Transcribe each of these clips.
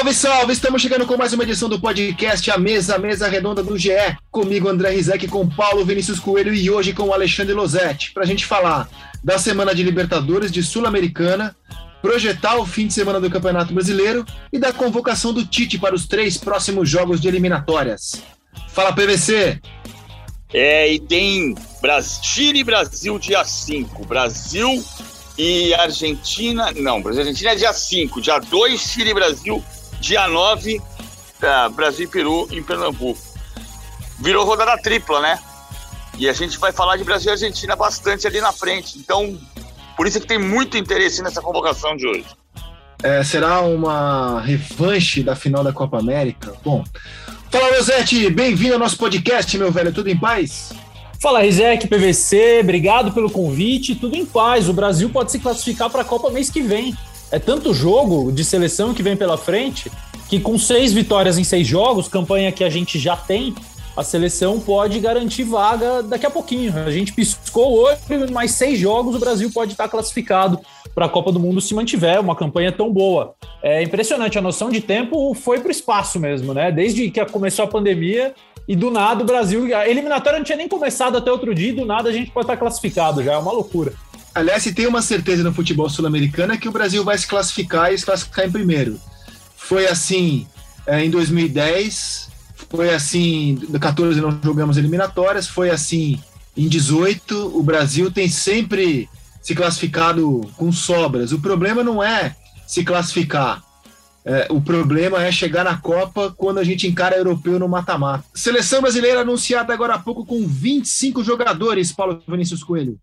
Salve, salve! Estamos chegando com mais uma edição do podcast A Mesa, a Mesa Redonda do GE. Comigo, André Rizek, com Paulo Vinícius Coelho e hoje com Alexandre Losetti, para a gente falar da semana de Libertadores, de Sul-Americana, projetar o fim de semana do Campeonato Brasileiro e da convocação do Tite para os três próximos jogos de eliminatórias. Fala, PVC! É, e tem Chile e Brasil dia 5. Brasil e Argentina. Não, Brasil e Argentina é dia 5. Dia 2, Chile e Brasil. Dia 9, tá, Brasil e Peru em Pernambuco. Virou rodada tripla, né? E a gente vai falar de Brasil e Argentina bastante ali na frente. Então, por isso é que tem muito interesse nessa convocação de hoje. É, será uma revanche da final da Copa América? Bom, fala Rosete, bem-vindo ao nosso podcast, meu velho, tudo em paz? Fala, Rizek, PVC, obrigado pelo convite. Tudo em paz. O Brasil pode se classificar para a Copa mês que vem. É tanto jogo de seleção que vem pela frente que, com seis vitórias em seis jogos, campanha que a gente já tem, a seleção pode garantir vaga daqui a pouquinho. A gente piscou hoje, mais seis jogos, o Brasil pode estar classificado para a Copa do Mundo se mantiver uma campanha tão boa. É impressionante, a noção de tempo foi para o espaço mesmo, né? Desde que começou a pandemia, e do nada o Brasil. A eliminatória não tinha nem começado até outro dia, e do nada a gente pode estar classificado já. É uma loucura. Aliás, se tem uma certeza no futebol sul-americano é que o Brasil vai se classificar e se classificar em primeiro. Foi assim é, em 2010, foi assim, em 14 não jogamos eliminatórias, foi assim em 18. O Brasil tem sempre se classificado com sobras. O problema não é se classificar, é, o problema é chegar na Copa quando a gente encara europeu no mata-mata. Seleção brasileira anunciada agora há pouco com 25 jogadores, Paulo Vinícius Coelho.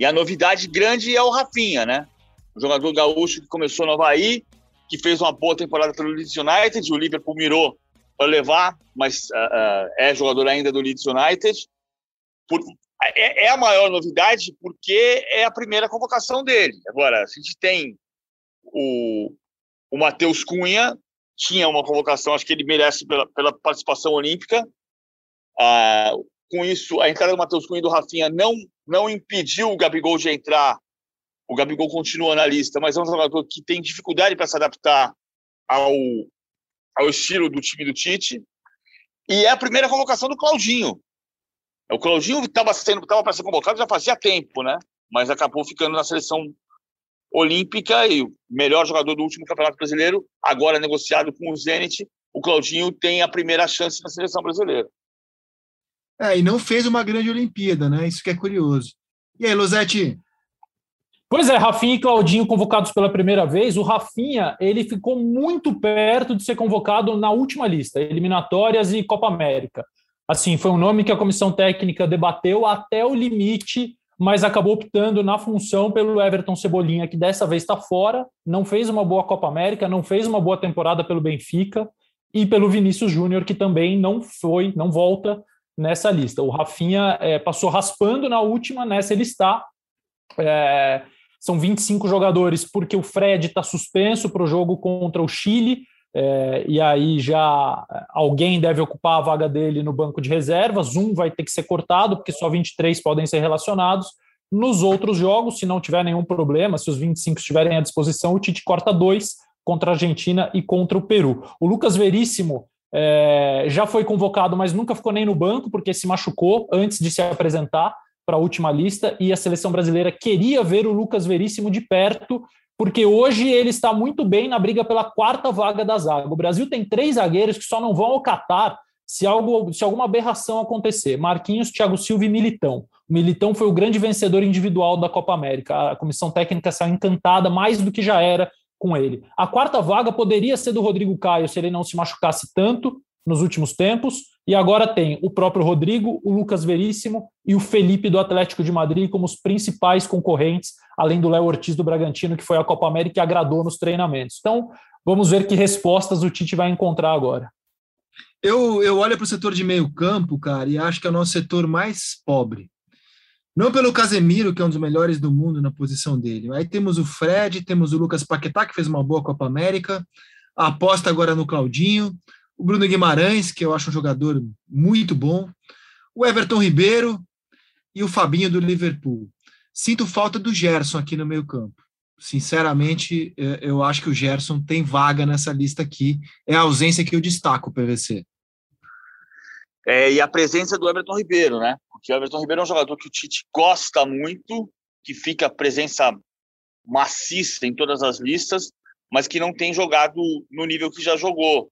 E a novidade grande é o Rafinha, né? O jogador gaúcho que começou no Havaí, que fez uma boa temporada pelo Leeds United, o Liverpool mirou para levar, mas uh, uh, é jogador ainda do Leeds United. Por, é, é, a maior novidade porque é a primeira convocação dele. Agora, a gente tem o, o Matheus Cunha tinha uma convocação, acho que ele merece pela, pela participação olímpica. Ah, com isso, a entrada do Matheus Cunha e do Rafinha não, não impediu o Gabigol de entrar. O Gabigol continua na lista, mas é um jogador que tem dificuldade para se adaptar ao, ao estilo do time do Tite. E é a primeira convocação do Claudinho. O Claudinho estava para ser convocado já fazia tempo, né? Mas acabou ficando na seleção olímpica e o melhor jogador do último Campeonato Brasileiro, agora negociado com o Zenit, o Claudinho tem a primeira chance na seleção brasileira. É, e não fez uma grande Olimpíada, né? Isso que é curioso. E aí, Losetti? Pois é, Rafinha e Claudinho convocados pela primeira vez. O Rafinha, ele ficou muito perto de ser convocado na última lista, eliminatórias e Copa América. Assim, foi um nome que a comissão técnica debateu até o limite mas acabou optando na função pelo Everton Cebolinha, que dessa vez está fora, não fez uma boa Copa América, não fez uma boa temporada pelo Benfica, e pelo Vinícius Júnior, que também não foi, não volta nessa lista. O Rafinha é, passou raspando na última, nessa ele está. É, são 25 jogadores, porque o Fred está suspenso para o jogo contra o Chile, é, e aí já alguém deve ocupar a vaga dele no banco de reservas. Um vai ter que ser cortado, porque só 23 podem ser relacionados. Nos outros jogos, se não tiver nenhum problema, se os 25 estiverem à disposição, o Tite corta dois contra a Argentina e contra o Peru. O Lucas Veríssimo é, já foi convocado, mas nunca ficou nem no banco, porque se machucou antes de se apresentar para a última lista, e a seleção brasileira queria ver o Lucas Veríssimo de perto porque hoje ele está muito bem na briga pela quarta vaga da zaga. O Brasil tem três zagueiros que só não vão ao Catar se, algo, se alguma aberração acontecer. Marquinhos, Thiago Silva e Militão. O Militão foi o grande vencedor individual da Copa América. A comissão técnica saiu encantada mais do que já era com ele. A quarta vaga poderia ser do Rodrigo Caio se ele não se machucasse tanto nos últimos tempos, e agora tem o próprio Rodrigo, o Lucas Veríssimo e o Felipe do Atlético de Madrid como os principais concorrentes, além do Léo Ortiz do Bragantino, que foi à Copa América e agradou nos treinamentos. Então, vamos ver que respostas o Tite vai encontrar agora. Eu, eu olho para o setor de meio campo, cara, e acho que é o nosso setor mais pobre. Não pelo Casemiro, que é um dos melhores do mundo na posição dele. Aí temos o Fred, temos o Lucas Paquetá, que fez uma boa Copa América, a aposta agora no Claudinho, o Bruno Guimarães, que eu acho um jogador muito bom, o Everton Ribeiro e o Fabinho do Liverpool. Sinto falta do Gerson aqui no meio campo. sinceramente, é, eu acho que o Gerson tem vaga nessa lista aqui. É a ausência que eu destaco, PVC. É, e a presença do Everton Ribeiro, né? Porque o Everton Ribeiro é um jogador que o Tite gosta muito, que fica presença maciça em todas as listas, mas que não tem jogado no nível que já jogou.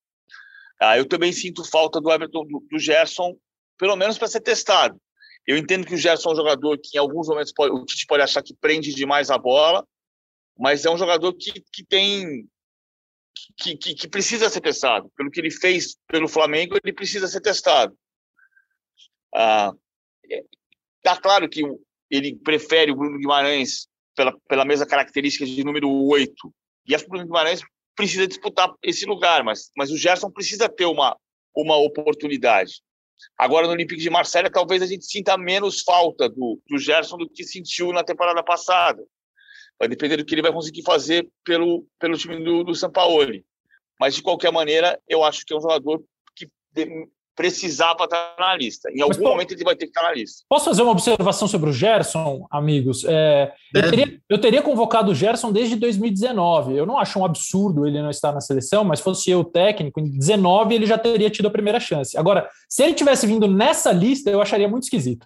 Ah, eu também sinto falta do Everton, do, do Gerson, pelo menos para ser testado. Eu entendo que o Gerson é um jogador que em alguns momentos pode, o Tite pode achar que prende demais a bola, mas é um jogador que, que tem que, que, que, precisa ser testado. Pelo que ele fez pelo Flamengo, ele precisa ser testado. Ah, tá claro que ele prefere o Bruno Guimarães pela, pela mesma característica de número 8. E acho que o Bruno Guimarães precisa disputar esse lugar, mas, mas o Gerson precisa ter uma, uma oportunidade. Agora, no Olympique de Marselha, talvez a gente sinta menos falta do, do Gerson do que sentiu na temporada passada. Vai depender do que ele vai conseguir fazer pelo, pelo time do, do Sampaoli. Mas, de qualquer maneira, eu acho que é um jogador que precisava estar na lista. Em algum Mas, momento ele vai ter que estar na lista. Posso fazer uma observação sobre o Gerson, amigos? É, eu, teria, eu, teria, convocado o Gerson desde 2019. Eu não acho um absurdo ele não estar na seleção, mas fosse eu técnico, em 19 ele já teria tido a primeira chance. Agora, se ele tivesse vindo nessa lista, eu acharia muito esquisito.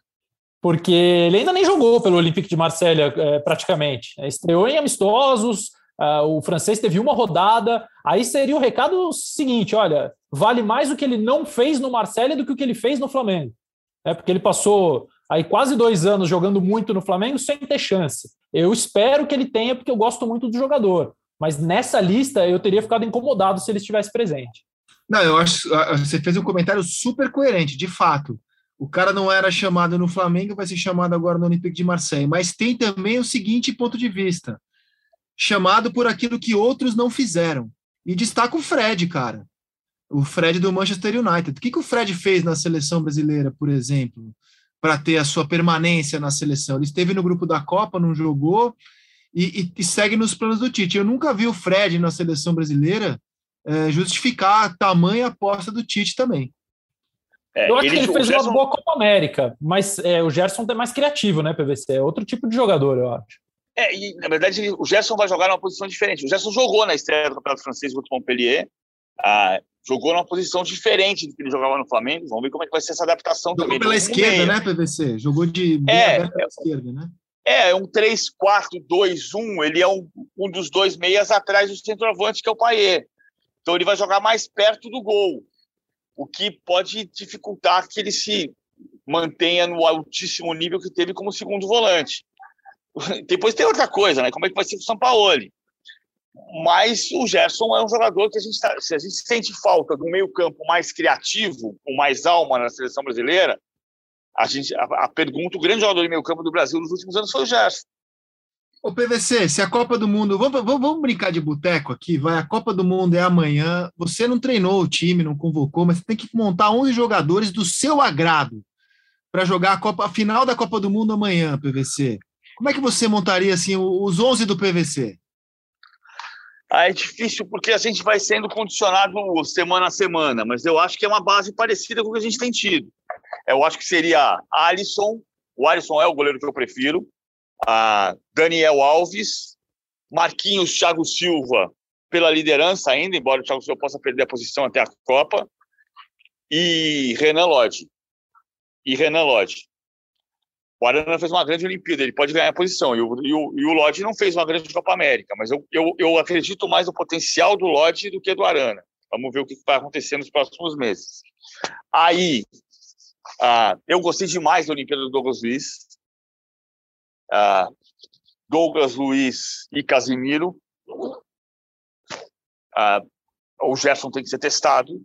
Porque ele ainda nem jogou pelo Olympique de Marselha, é, praticamente. É, estreou em amistosos, Uh, o francês teve uma rodada, aí seria o recado seguinte: olha, vale mais o que ele não fez no Marcelo do que o que ele fez no Flamengo. É, porque ele passou aí quase dois anos jogando muito no Flamengo sem ter chance. Eu espero que ele tenha, porque eu gosto muito do jogador. Mas nessa lista eu teria ficado incomodado se ele estivesse presente. Não, eu acho você fez um comentário super coerente, de fato. O cara não era chamado no Flamengo, vai ser chamado agora no Olympique de Marseille. Mas tem também o seguinte ponto de vista chamado por aquilo que outros não fizeram. E destaca o Fred, cara. O Fred do Manchester United. O que, que o Fred fez na seleção brasileira, por exemplo, para ter a sua permanência na seleção? Ele esteve no grupo da Copa, não jogou e, e, e segue nos planos do Tite. Eu nunca vi o Fred na seleção brasileira é, justificar a tamanha aposta do Tite também. É, eu acho ele, que ele fez Gerson... uma boa Copa América, mas é, o Gerson é mais criativo, né, PVC? É outro tipo de jogador, eu acho. É, e na verdade o Gerson vai jogar numa posição diferente. O Gerson jogou na estreia do Campeonato Francês contra o Montpellier, ah, jogou numa posição diferente do que ele jogava no Flamengo. Vamos ver como é que vai ser essa adaptação jogou também. pela esquerda, meio. né, PVC? Jogou de é, é, esquerda, né? É, um 3-4-2-1, ele é um, um dos dois meias atrás do centroavante, que é o Paier. Então ele vai jogar mais perto do gol, o que pode dificultar que ele se mantenha no altíssimo nível que teve como segundo volante. Depois tem outra coisa, né? Como é que vai ser o São Paulo? Mas o Gerson é um jogador que a gente, tá, se a gente sente falta do meio-campo mais criativo, com mais alma na seleção brasileira, a gente a, a pergunta, o grande jogador de meio-campo do Brasil nos últimos anos foi o Gerson. Ô PVC, se a Copa do Mundo. Vamos, vamos, brincar de boteco aqui, vai. A Copa do Mundo é amanhã. Você não treinou o time, não convocou, mas você tem que montar 11 jogadores do seu agrado para jogar a, Copa, a final da Copa do Mundo amanhã, PVC. Como é que você montaria assim os 11 do PVC? Ah, é difícil porque a gente vai sendo condicionado semana a semana, mas eu acho que é uma base parecida com o que a gente tem tido. Eu acho que seria Alisson, o Alisson é o goleiro que eu prefiro, a Daniel Alves, Marquinhos, Thiago Silva pela liderança ainda, embora o Thiago Silva possa perder a posição até a Copa, e Renan Lodge. E Renan Lodge. O Arana fez uma grande Olimpíada, ele pode ganhar a posição. E o, e o, e o Lodge não fez uma grande Copa América, mas eu, eu, eu acredito mais no potencial do Lodge do que do Arana. Vamos ver o que vai acontecer nos próximos meses. Aí, ah, eu gostei demais da Olimpíada do Douglas Luiz. Ah, Douglas Luiz e Casimiro. Ah, o Gerson tem que ser testado.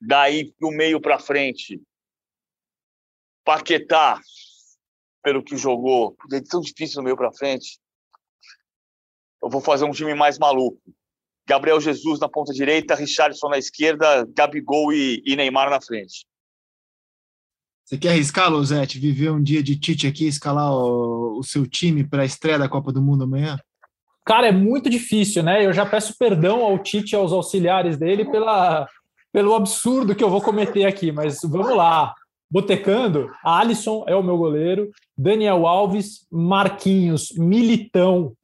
Daí, do meio para frente, Paquetá, pelo que jogou, é tão difícil no meio para frente. Eu vou fazer um time mais maluco. Gabriel Jesus na ponta direita, Richardson na esquerda, Gabigol e, e Neymar na frente. Você quer arriscar, Losete, viver um dia de Tite aqui, escalar o, o seu time para a estreia da Copa do Mundo amanhã? Cara, é muito difícil, né? Eu já peço perdão ao Tite e aos auxiliares dele pela, pelo absurdo que eu vou cometer aqui, mas vamos lá. Botecando, Alisson é o meu goleiro, Daniel Alves, Marquinhos, Militão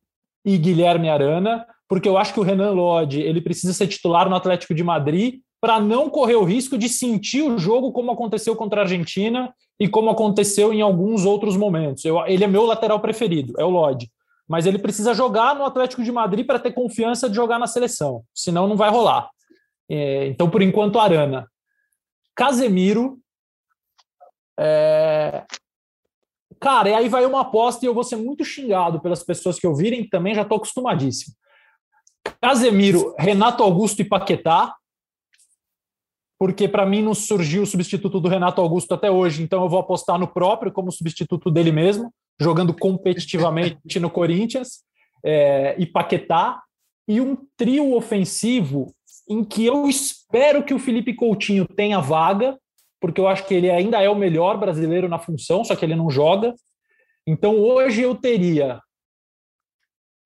e Guilherme Arana, porque eu acho que o Renan Lodge ele precisa ser titular no Atlético de Madrid para não correr o risco de sentir o jogo como aconteceu contra a Argentina e como aconteceu em alguns outros momentos. Eu, ele é meu lateral preferido, é o Lodge. Mas ele precisa jogar no Atlético de Madrid para ter confiança de jogar na seleção, senão não vai rolar. É, então, por enquanto, Arana. Casemiro. É... Cara, e aí vai uma aposta e eu vou ser muito xingado pelas pessoas que ouvirem, também já estou acostumadíssimo. Casemiro, Renato Augusto e Paquetá, porque para mim não surgiu o substituto do Renato Augusto até hoje, então eu vou apostar no próprio como substituto dele mesmo, jogando competitivamente no Corinthians, é, e Paquetá, e um trio ofensivo em que eu espero que o Felipe Coutinho tenha vaga, porque eu acho que ele ainda é o melhor brasileiro na função, só que ele não joga. Então hoje eu teria.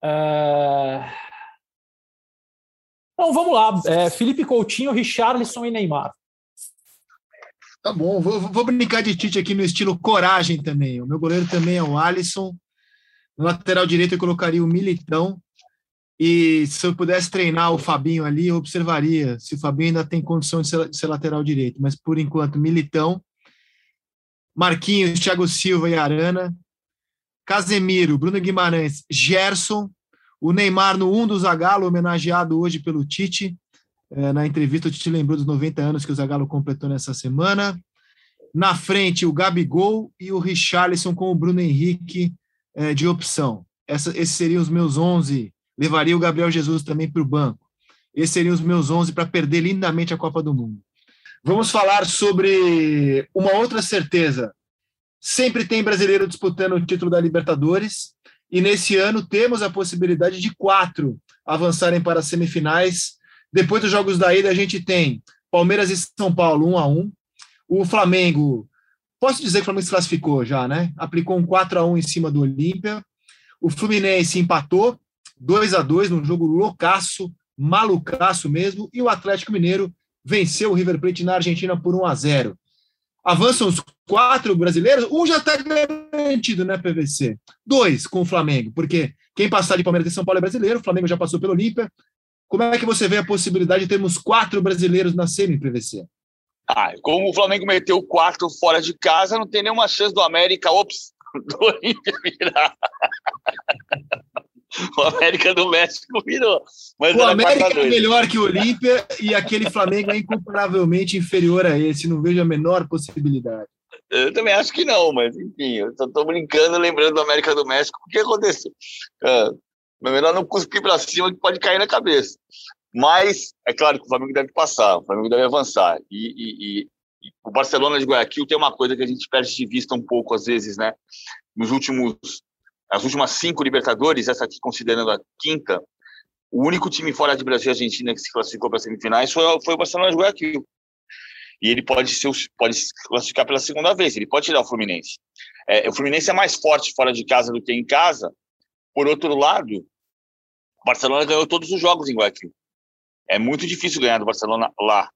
Uh... Então vamos lá. É, Felipe Coutinho, Richarlison e Neymar. Tá bom, vou, vou, brincar de Tite aqui no estilo coragem também. O meu goleiro também é o Alisson. No lateral direito eu colocaria o Militão. E se eu pudesse treinar o Fabinho ali, eu observaria se o Fabinho ainda tem condição de ser, de ser lateral direito. Mas por enquanto, Militão, Marquinhos, Thiago Silva e Arana, Casemiro, Bruno Guimarães, Gerson, o Neymar no 1 um do Zagallo, homenageado hoje pelo Tite. É, na entrevista, o Tite lembrou dos 90 anos que o Zagallo completou nessa semana. Na frente, o Gabigol e o Richarlison com o Bruno Henrique é, de opção. Essa, esses seriam os meus 11 levaria o Gabriel Jesus também para o banco. Esses seriam os meus 11 para perder lindamente a Copa do Mundo. Vamos falar sobre uma outra certeza. Sempre tem brasileiro disputando o título da Libertadores, e nesse ano temos a possibilidade de quatro avançarem para as semifinais. Depois dos jogos da ida, a gente tem Palmeiras e São Paulo, um a um. O Flamengo, posso dizer que o Flamengo se classificou já, né? Aplicou um 4 a 1 em cima do Olímpia. O Fluminense empatou 2 a 2 num jogo loucaço, malucaço mesmo, e o Atlético Mineiro venceu o River Plate na Argentina por 1 a 0. Avançam os quatro brasileiros, um já está garantido, né, PVC? Dois com o Flamengo, porque quem passar de Palmeiras e São Paulo é brasileiro, o Flamengo já passou pelo Olímpia. Como é que você vê a possibilidade de termos quatro brasileiros na semi, PVC? Ah, como o Flamengo meteu quatro fora de casa, não tem nenhuma chance do América, ops, do Olímpia virar. o América do México virou. Mas o América é melhor que o Olímpia e aquele Flamengo é incomparavelmente inferior a esse. Não vejo a menor possibilidade. Eu também acho que não, mas enfim, eu só estou brincando, lembrando do América do México, o que aconteceu? É, melhor não cuspir para cima que pode cair na cabeça. Mas é claro que o Flamengo deve passar, o Flamengo deve avançar. E, e, e, e o Barcelona de Guayaquil tem uma coisa que a gente perde de vista um pouco às vezes, né? Nos últimos as últimas cinco Libertadores, essa aqui considerando a quinta, o único time fora de Brasil e Argentina que se classificou para as semifinais foi, foi o Barcelona de Guayaquil. E ele pode, ser, pode se classificar pela segunda vez, ele pode tirar o Fluminense. É, o Fluminense é mais forte fora de casa do que em casa. Por outro lado, o Barcelona ganhou todos os jogos em Guayaquil. É muito difícil ganhar do Barcelona lá.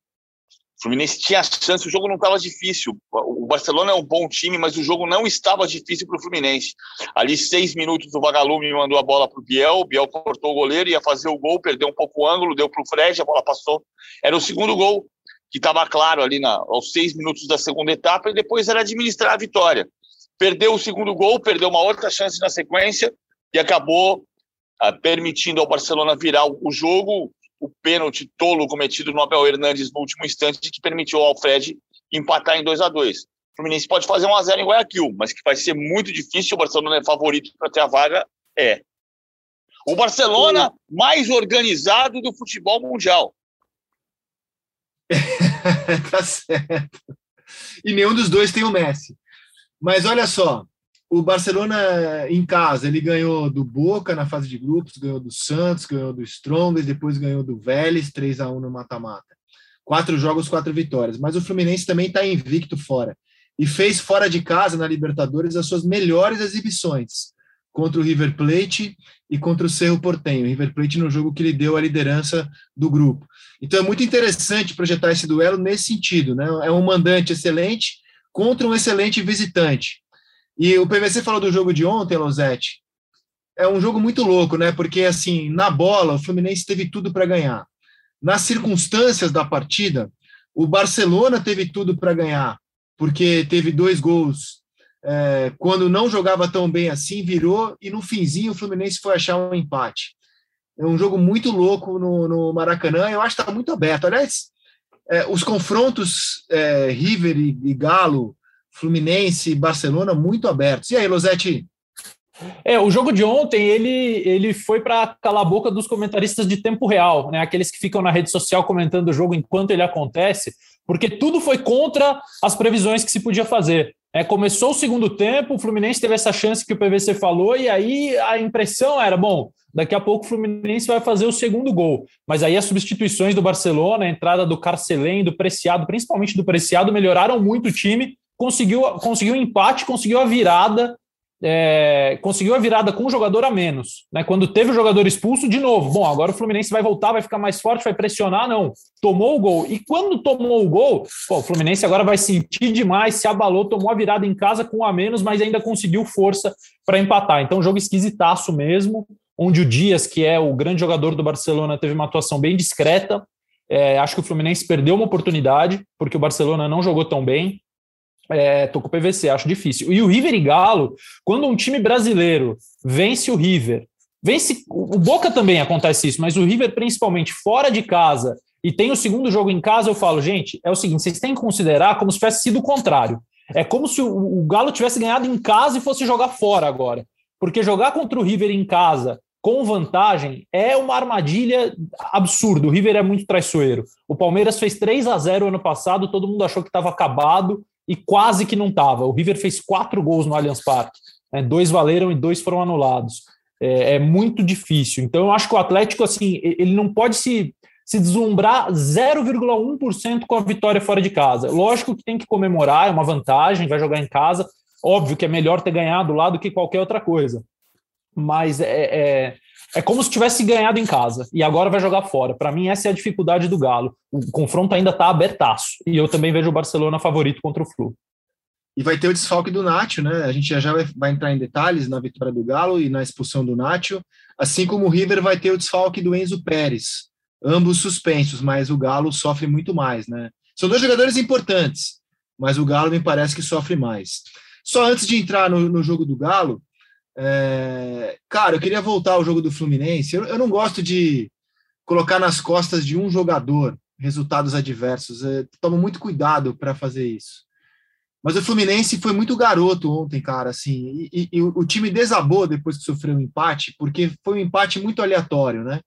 O Fluminense tinha chance, o jogo não estava difícil. O Barcelona é um bom time, mas o jogo não estava difícil para o Fluminense. Ali, seis minutos, o Vagalume mandou a bola para o Biel, o Biel cortou o goleiro, ia fazer o gol, perdeu um pouco o ângulo, deu para o Fred, a bola passou. Era o segundo gol, que estava claro ali na, aos seis minutos da segunda etapa, e depois era administrar a vitória. Perdeu o segundo gol, perdeu uma outra chance na sequência e acabou ah, permitindo ao Barcelona virar o, o jogo o pênalti tolo cometido no Abel Hernandes no último instante que permitiu ao Alfred empatar em 2 a 2 O Fluminense pode fazer 1 a 0 em Guayaquil, mas que vai ser muito difícil. O Barcelona é favorito para ter a vaga, é. O Barcelona mais organizado do futebol mundial. tá certo. E nenhum dos dois tem o Messi. Mas olha só, o Barcelona em casa, ele ganhou do Boca na fase de grupos, ganhou do Santos, ganhou do Strongest, depois ganhou do Vélez, 3 a 1 no mata-mata. Quatro jogos, quatro vitórias. Mas o Fluminense também está invicto fora. E fez fora de casa, na Libertadores, as suas melhores exibições contra o River Plate e contra o Cerro Portenho. O River Plate no jogo que lhe deu a liderança do grupo. Então é muito interessante projetar esse duelo nesse sentido. Né? É um mandante excelente contra um excelente visitante. E o PVC falou do jogo de ontem, Losetti. é um jogo muito louco, né? Porque assim, na bola, o Fluminense teve tudo para ganhar. Nas circunstâncias da partida, o Barcelona teve tudo para ganhar, porque teve dois gols. É, quando não jogava tão bem assim, virou e no finzinho o Fluminense foi achar um empate. É um jogo muito louco no, no Maracanã. Eu acho que está muito aberto. Aliás, é, os confrontos é, River e, e Galo, Fluminense e Barcelona muito abertos. E aí, Losetti? É, o jogo de ontem ele, ele foi para calar a boca dos comentaristas de tempo real, né? Aqueles que ficam na rede social comentando o jogo enquanto ele acontece, porque tudo foi contra as previsões que se podia fazer. É, começou o segundo tempo, o Fluminense teve essa chance que o PVC falou, e aí a impressão era: bom, daqui a pouco o Fluminense vai fazer o segundo gol. Mas aí as substituições do Barcelona, a entrada do Carcelém, do Preciado, principalmente do Preciado, melhoraram muito o time, conseguiu, conseguiu empate, conseguiu a virada é, conseguiu a virada com um jogador a menos. Né? Quando teve o jogador expulso, de novo, bom, agora o Fluminense vai voltar, vai ficar mais forte, vai pressionar, não. Tomou o gol. E quando tomou o gol, pô, o Fluminense agora vai sentir demais, se abalou, tomou a virada em casa com um a menos, mas ainda conseguiu força para empatar. Então, jogo esquisitaço mesmo, onde o Dias, que é o grande jogador do Barcelona, teve uma atuação bem discreta. É, acho que o Fluminense perdeu uma oportunidade, porque o Barcelona não jogou tão bem. É, tô com o PVC, acho difícil. E o River e Galo, quando um time brasileiro vence o River, vence. O Boca também acontece isso, mas o River, principalmente fora de casa, e tem o segundo jogo em casa, eu falo, gente, é o seguinte: vocês têm que considerar como se tivesse sido o contrário. É como se o, o Galo tivesse ganhado em casa e fosse jogar fora agora. Porque jogar contra o River em casa com vantagem é uma armadilha absurda. O River é muito traiçoeiro. O Palmeiras fez 3 a 0 ano passado, todo mundo achou que estava acabado e quase que não estava. O River fez quatro gols no Allianz Parque, né? dois valeram e dois foram anulados. É, é, muito difícil. Então, eu acho que o Atlético, assim, ele não pode se, se deslumbrar 0,1% com a vitória fora de casa. Lógico que tem que comemorar, é uma vantagem, vai jogar em casa. Óbvio que é melhor ter ganhado lá do que qualquer outra coisa. Mas é, é é como se tivesse ganhado em casa e agora vai jogar fora. Para mim, essa é a dificuldade do Galo. O confronto ainda está abertaço. E eu também vejo o Barcelona favorito contra o Flu. E vai ter o desfalque do Nacho, né? A gente já, já vai, entrar em detalhes na vitória do Galo e na expulsão do Nacho. Assim como o River vai ter o desfalque do Enzo Pérez. Ambos suspensos, mas o Galo sofre muito mais, né? São dois jogadores importantes, mas o Galo me parece que sofre mais. Só antes de entrar no, no jogo do Galo, é, cara, eu queria voltar ao jogo do Fluminense. Eu, eu, não gosto de colocar nas costas de um jogador resultados adversos. Eu tomo muito cuidado para fazer isso. Mas o Fluminense foi muito garoto ontem, cara. Assim, e, e, e o time desabou depois que sofreu um empate, porque foi um empate muito aleatório, né?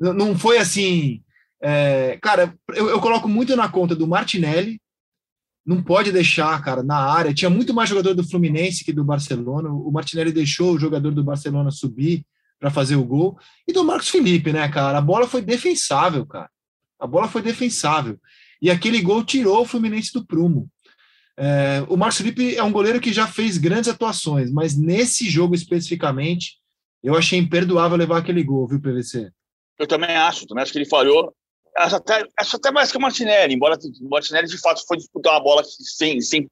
Não foi assim. É, cara, eu, eu coloco muito na conta do Martinelli, não pode deixar, cara, na área. Tinha muito mais jogador do Fluminense que do Barcelona. O Martinelli deixou o jogador do Barcelona subir para fazer o gol. E do Marcos Felipe, né, cara? A bola foi defensável, cara. A bola foi defensável. E aquele gol tirou o Fluminense do prumo. É, o Marcos Felipe é um goleiro que já fez grandes atuações, mas nesse jogo especificamente, eu achei imperdoável levar aquele gol, viu, PVC? Eu também acho, também acho que ele falhou acho até, acho até mais que o Martinelli, embora o Martinelli de fato foi disputar uma bola sem. sem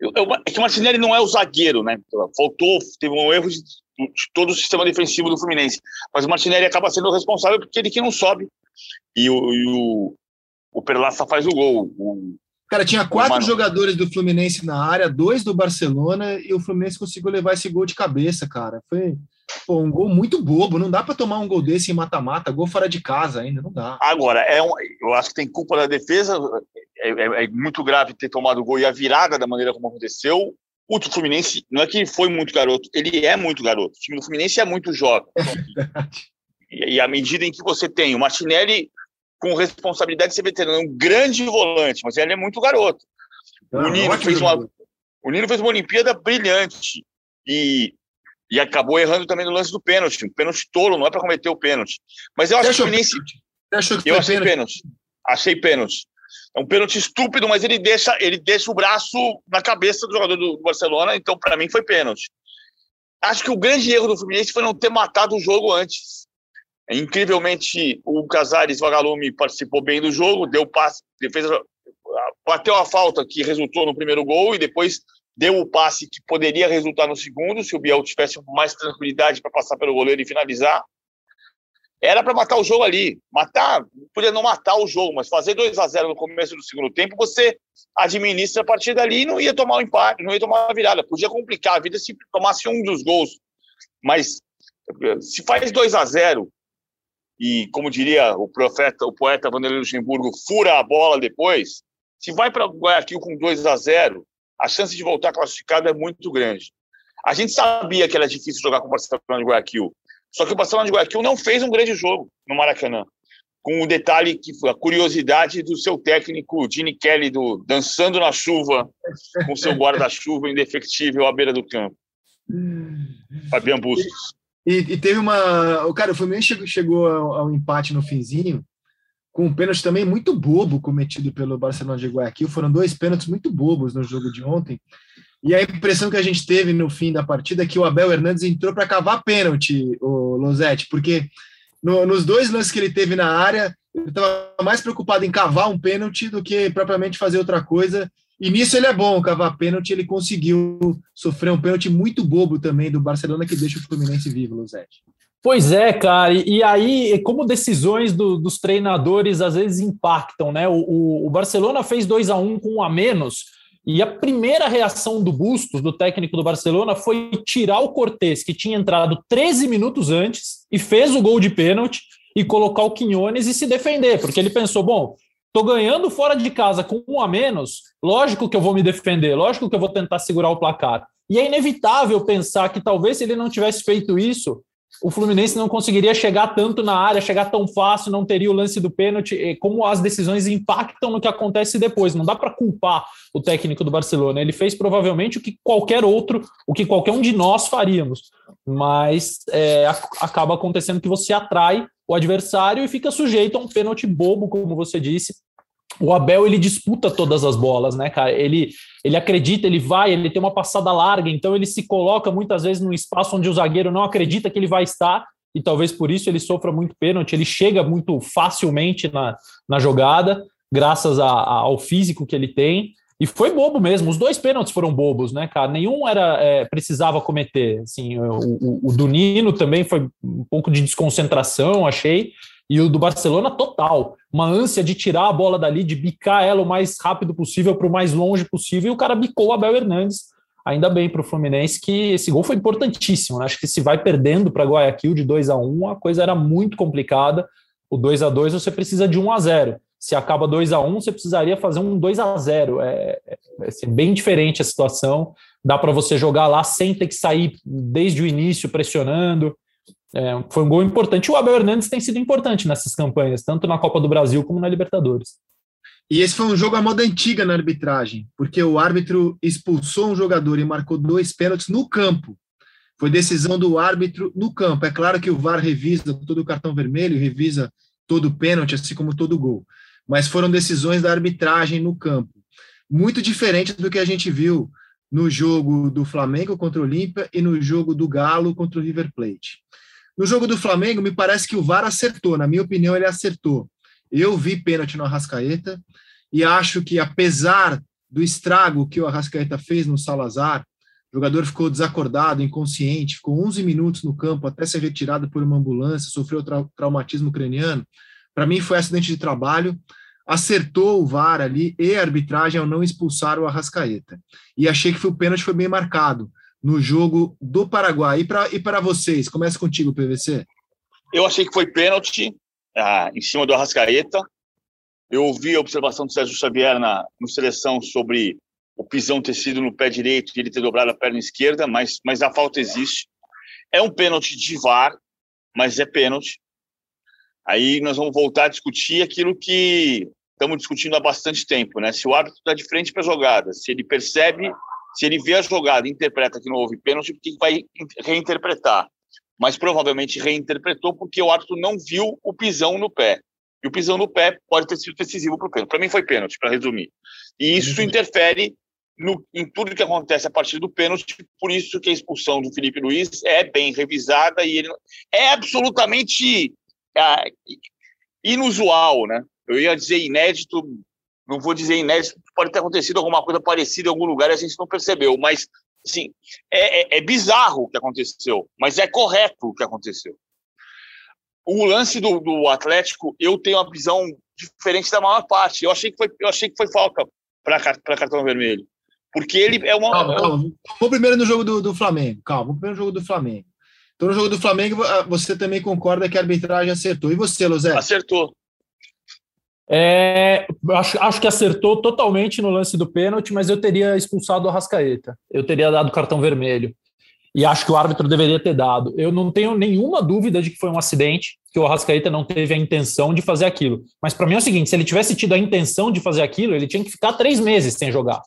eu, eu, é que o Martinelli não é o zagueiro, né? Faltou, teve um erro de, de, todo o sistema defensivo do Fluminense. Mas o Martinelli acaba sendo o responsável porque ele que não sobe. E o, e o, o Perlaça faz o gol. O, Cara, tinha quatro Mano... jogadores do Fluminense na área, dois do Barcelona, e o Fluminense conseguiu levar esse gol de cabeça, cara. Foi pô, um gol muito bobo. Não dá para tomar um gol desse em mata-mata, gol fora de casa ainda, não dá. Agora, é um, eu acho que tem culpa da defesa. É, é, é muito grave ter tomado o gol e a virada da maneira como aconteceu. O Fluminense não é que ele foi muito garoto, ele é muito garoto. O time do Fluminense é muito jovem. É e, e à medida em que você tem o Martinelli com responsabilidade de ser veterano, um grande volante, mas ele é muito garoto. Não, o, Nino fez uma, o Nino fez uma Olimpíada brilhante e, e acabou errando também no lance do pênalti. Um pênalti tolo, não é para cometer o pênalti. Mas eu acho que o Fluminense. eu achei pênalti. Achei pênalti. É um pênalti estúpido, mas ele deixa, ele deixa o braço na cabeça do jogador do, do Barcelona, então para mim foi pênalti. Acho que o grande erro do Fluminense foi não ter matado o jogo antes. Incrivelmente, o Casares Vagalume participou bem do jogo, deu passe, defesa, bateu a falta que resultou no primeiro gol e depois deu o passe que poderia resultar no segundo, se o Biel tivesse mais tranquilidade para passar pelo goleiro e finalizar. Era para matar o jogo ali. Matar, podia não matar o jogo, mas fazer 2 a 0 no começo do segundo tempo, você administra a partir dali e não ia tomar o um empate, não ia tomar uma virada. Podia complicar a vida se tomasse um dos gols. Mas se faz 2 a 0 e, como diria o profeta, o poeta Vanderlei Luxemburgo, fura a bola depois, se vai para Guayaquil com 2 a 0 a chance de voltar classificado é muito grande. A gente sabia que era difícil jogar com o Barcelona de Guayaquil, só que o Barcelona de Guayaquil não fez um grande jogo no Maracanã. Com o detalhe que foi a curiosidade do seu técnico, Gene Kelly, do, dançando na chuva, com seu guarda-chuva indefectível à beira do campo. Fabian Bustos. E, e, teve uma. O cara, o Fluminense chegou, chegou ao, ao, empate no finzinho, com um pênalti também muito bobo cometido pelo Barcelona de Guayaquil. Foram dois pênaltis muito bobos no jogo de ontem. E a impressão que a gente teve no fim da partida é que o Abel Hernandes entrou para cavar pênalti, o Losetti, porque no, nos dois lances que ele teve na área, ele estava mais preocupado em cavar um pênalti do que propriamente fazer outra coisa. E nisso ele é bom, cavar pênalti, ele conseguiu sofrer um pênalti muito bobo também do Barcelona que deixa o Fluminense vivo, Losetti. Pois é, cara, e aí, como decisões do, dos treinadores às vezes impactam, né? O, o, Barcelona fez 2 a 1 um com um a menos, e a primeira reação do Bustos, do técnico do Barcelona, foi tirar o Cortés, que tinha entrado 13 minutos antes e fez o gol de pênalti, e colocar o Quinones e se defender, porque ele pensou: bom, tô ganhando fora de casa com um a menos, lógico que eu vou me defender, lógico que eu vou tentar segurar o placar. E é inevitável pensar que talvez se ele não tivesse feito isso, o Fluminense não conseguiria chegar tanto na área, chegar tão fácil, não teria o lance do pênalti, como as decisões impactam no que acontece depois. Não dá para culpar o técnico do Barcelona. Ele fez provavelmente o que qualquer outro, o que qualquer um de nós faríamos. Mas é, acaba acontecendo que você atrai o adversário e fica sujeito a um pênalti bobo, como você disse, o Abel ele disputa todas as bolas, né, cara? Ele, ele acredita, ele vai, ele tem uma passada larga, então ele se coloca muitas vezes num espaço onde o zagueiro não acredita que ele vai estar, e talvez por isso ele sofra muito pênalti. Ele chega muito facilmente na, na jogada, graças a, a, ao físico que ele tem. E foi bobo mesmo. Os dois pênaltis foram bobos, né, cara? Nenhum era é, precisava cometer. Assim, o, o, o do Nino também foi um pouco de desconcentração, achei. E o do Barcelona, total. Uma ânsia de tirar a bola dali, de bicar ela o mais rápido possível para o mais longe possível. E o cara bicou o Abel Hernandes. Ainda bem para o Fluminense que esse gol foi importantíssimo. Né? Acho que se vai perdendo para Guayaquil de 2 a 1 a coisa era muito complicada. O 2 a 2 você precisa de 1 a 0 Se acaba 2 a 1 você precisaria fazer um 2 a 0 É, é, é bem diferente a situação. Dá para você jogar lá sem ter que sair desde o início pressionando. É, foi um gol importante. O Abel Hernandes tem sido importante nessas campanhas, tanto na Copa do Brasil como na Libertadores. E esse foi um jogo à moda antiga na arbitragem, porque o árbitro expulsou um jogador e marcou dois pênaltis no campo. Foi decisão do árbitro no campo. É claro que o VAR revisa todo o cartão vermelho, revisa todo o pênalti, assim como todo o gol. Mas foram decisões da arbitragem no campo. Muito diferente do que a gente viu no jogo do Flamengo contra o Olímpia e no jogo do Galo contra o River Plate. No jogo do Flamengo, me parece que o VAR acertou. Na minha opinião, ele acertou. Eu vi pênalti no Arrascaeta e acho que, apesar do estrago que o Arrascaeta fez no Salazar, o jogador ficou desacordado, inconsciente, ficou 11 minutos no campo até ser retirado por uma ambulância, sofreu tra traumatismo craniano. Para mim, foi acidente de trabalho. Acertou o VAR ali e a arbitragem ao não expulsar o Arrascaeta. E achei que foi, o pênalti foi bem marcado no jogo do Paraguai. E para e vocês, começa contigo, PVC. Eu achei que foi pênalti ah, em cima do Arrascaeta. Eu ouvi a observação do Sérgio Xavier na no seleção sobre o pisão ter sido no pé direito e ele ter dobrado a perna esquerda, mas, mas a falta existe. É um pênalti de VAR, mas é pênalti. Aí nós vamos voltar a discutir aquilo que estamos discutindo há bastante tempo, né? Se o árbitro está de frente para a jogada, se ele percebe se ele vê a jogada e interpreta que não houve pênalti, porque vai reinterpretar. Mas provavelmente reinterpretou porque o árbitro não viu o pisão no pé. E o pisão no pé pode ter sido decisivo para o pênalti. Para mim foi pênalti, para resumir. E isso uhum. interfere no, em tudo que acontece a partir do pênalti, por isso que a expulsão do Felipe Luiz é bem revisada e ele é absolutamente ah, inusual, né? Eu ia dizer inédito, não vou dizer inédito, pode ter acontecido alguma coisa parecida em algum lugar e a gente não percebeu, mas assim, é, é, é bizarro o que aconteceu, mas é correto o que aconteceu. O lance do, do Atlético, eu tenho uma visão diferente da maior parte. Eu achei que foi, eu achei que foi falta para cartão vermelho. Porque ele é uma. Calma, calma. Vamos primeiro no jogo do, do Flamengo. Calma, vamos primeiro no jogo do Flamengo. Então, no jogo do Flamengo, ah, você também concorda que a arbitragem acertou. E você, Lozé? Acertou. É, acho, acho que acertou totalmente no lance do pênalti, mas eu teria expulsado o Arrascaeta. Eu teria dado cartão vermelho. E acho que o árbitro deveria ter dado. Eu não tenho nenhuma dúvida de que foi um acidente, que o Arrascaeta não teve a intenção de fazer aquilo. Mas para mim é o seguinte: se ele tivesse tido a intenção de fazer aquilo, ele tinha que ficar três meses sem jogar.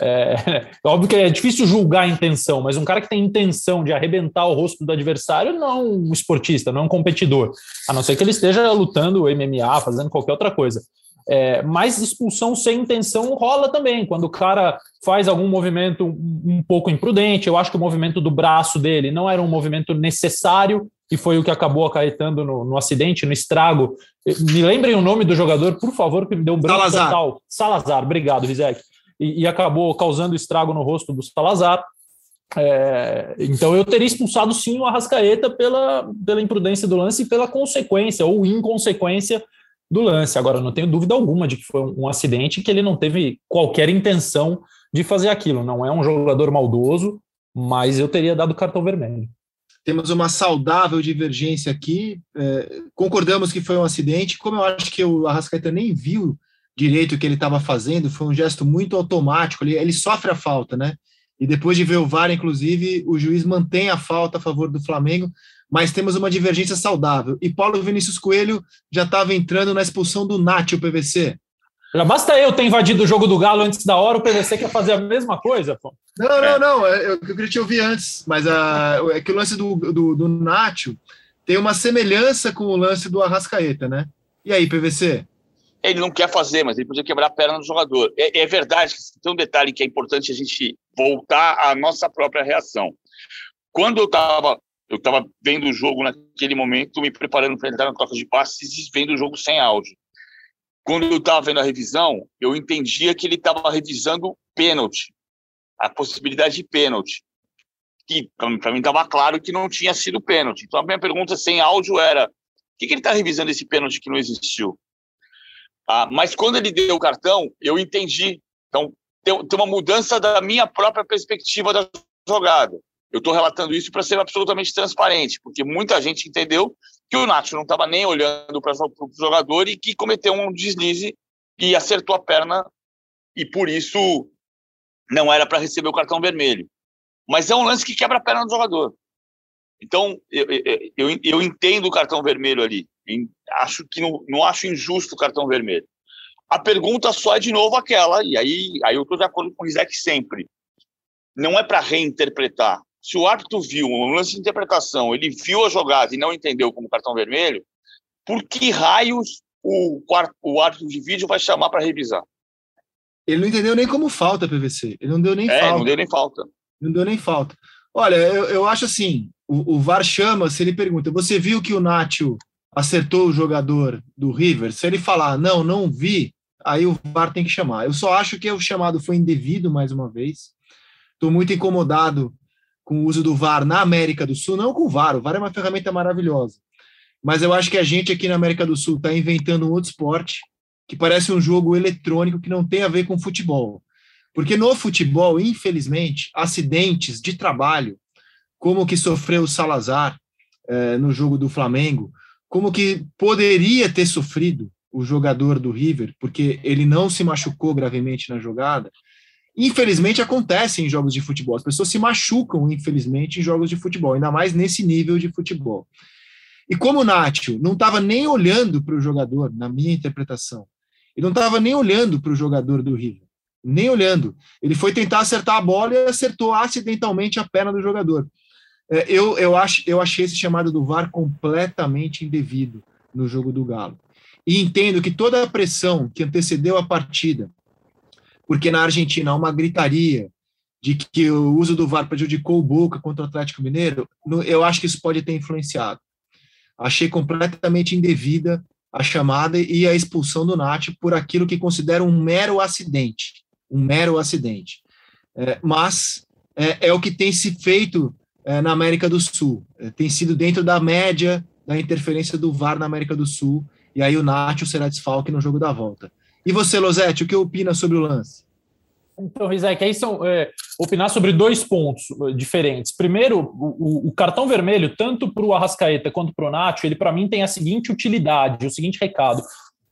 É, óbvio que é difícil julgar a intenção, mas um cara que tem intenção de arrebentar o rosto do adversário não é um esportista, não é um competidor, a não ser que ele esteja lutando MMA, fazendo qualquer outra coisa. É, mas expulsão sem intenção rola também, quando o cara faz algum movimento um pouco imprudente. Eu acho que o movimento do braço dele não era um movimento necessário e foi o que acabou acarretando no, no acidente, no estrago. Me lembrem o nome do jogador, por favor, que me deu um branco Salazar. total. Salazar, obrigado, Rizek e, e acabou causando estrago no rosto do Salazar. É, então eu teria expulsado sim o Arrascaeta pela, pela imprudência do lance e pela consequência ou inconsequência do lance. Agora, não tenho dúvida alguma de que foi um, um acidente que ele não teve qualquer intenção de fazer aquilo. Não é um jogador maldoso, mas eu teria dado cartão vermelho. Temos uma saudável divergência aqui. É, concordamos que foi um acidente. Como eu acho que o Arrascaeta nem viu direito que ele estava fazendo, foi um gesto muito automático, ele, ele sofre a falta, né? E depois de ver o VAR, inclusive, o juiz mantém a falta a favor do Flamengo, mas temos uma divergência saudável. E Paulo Vinícius Coelho já estava entrando na expulsão do Nath, o PVC. Já basta eu ter invadido o jogo do Galo antes da hora, o PVC quer fazer a mesma coisa, pô. Não, não, não, é, eu, eu queria te ouvir antes, mas a, é que o lance do, do, do Nacho tem uma semelhança com o lance do Arrascaeta, né? E aí, PVC? Ele não quer fazer, mas ele podia quebrar a perna do jogador. É, é verdade que tem um detalhe que é importante a gente voltar à nossa própria reação. Quando eu estava eu estava vendo o jogo naquele momento, me preparando para entrar na troca de passes e vendo o jogo sem áudio. Quando eu estava vendo a revisão, eu entendia que ele estava revisando pênalti, a possibilidade de pênalti. Que para mim estava claro que não tinha sido pênalti. Então a minha pergunta sem áudio era: por que, que ele está revisando esse pênalti que não existiu? Ah, mas quando ele deu o cartão, eu entendi. Então, tem, tem uma mudança da minha própria perspectiva da jogada. Eu estou relatando isso para ser absolutamente transparente, porque muita gente entendeu que o Nacho não estava nem olhando para o jogador e que cometeu um deslize e acertou a perna e por isso não era para receber o cartão vermelho. Mas é um lance que quebra a perna do jogador. Então, eu, eu, eu, eu entendo o cartão vermelho ali acho que não, não acho injusto o cartão vermelho. A pergunta só é de novo aquela, e aí, aí eu estou de acordo com o Rizek sempre. Não é para reinterpretar. Se o árbitro viu um lance de interpretação, ele viu a jogada e não entendeu como cartão vermelho, por que raios o, o árbitro de vídeo vai chamar para revisar? Ele não entendeu nem como falta, PVC. Ele não deu nem é, falta. Não deu nem falta. Não deu nem falta. Olha, eu, eu acho assim: o, o VAR chama, se ele pergunta, você viu que o Nacho acertou o jogador do River, se ele falar, não, não vi, aí o VAR tem que chamar. Eu só acho que o chamado foi indevido, mais uma vez. Estou muito incomodado com o uso do VAR na América do Sul, não com o VAR, o VAR é uma ferramenta maravilhosa. Mas eu acho que a gente aqui na América do Sul está inventando um outro esporte que parece um jogo eletrônico que não tem a ver com futebol. Porque no futebol, infelizmente, acidentes de trabalho, como o que sofreu o Salazar eh, no jogo do Flamengo, como que poderia ter sofrido o jogador do River, porque ele não se machucou gravemente na jogada. Infelizmente acontece em jogos de futebol. As pessoas se machucam, infelizmente, em jogos de futebol, ainda mais nesse nível de futebol. E como o Nacho não estava nem olhando para o jogador, na minha interpretação, ele não estava nem olhando para o jogador do River, nem olhando. Ele foi tentar acertar a bola e acertou acidentalmente a perna do jogador. É, eu, eu, acho, eu achei esse chamado do VAR completamente indevido no jogo do Galo. E entendo que toda a pressão que antecedeu a partida, porque na Argentina há uma gritaria de que o uso do VAR prejudicou o Boca contra o Atlético Mineiro, eu acho que isso pode ter influenciado. Achei completamente indevida a chamada e a expulsão do Nath por aquilo que considera um mero acidente, um mero acidente. É, mas é, é, o que tem se feito é, na América do Sul, é, tem sido dentro da média da interferência do VAR na América do Sul, e aí o Nacho será desfalque no jogo da volta. E você, Losetti, o que opina sobre o lance? Então, Rizek, aí são é, opinar sobre dois pontos eh, diferentes. Primeiro, o, o cartão vermelho, tanto para o Arrascaeta quanto para o Nacho, ele para mim tem a seguinte utilidade, o seguinte recado.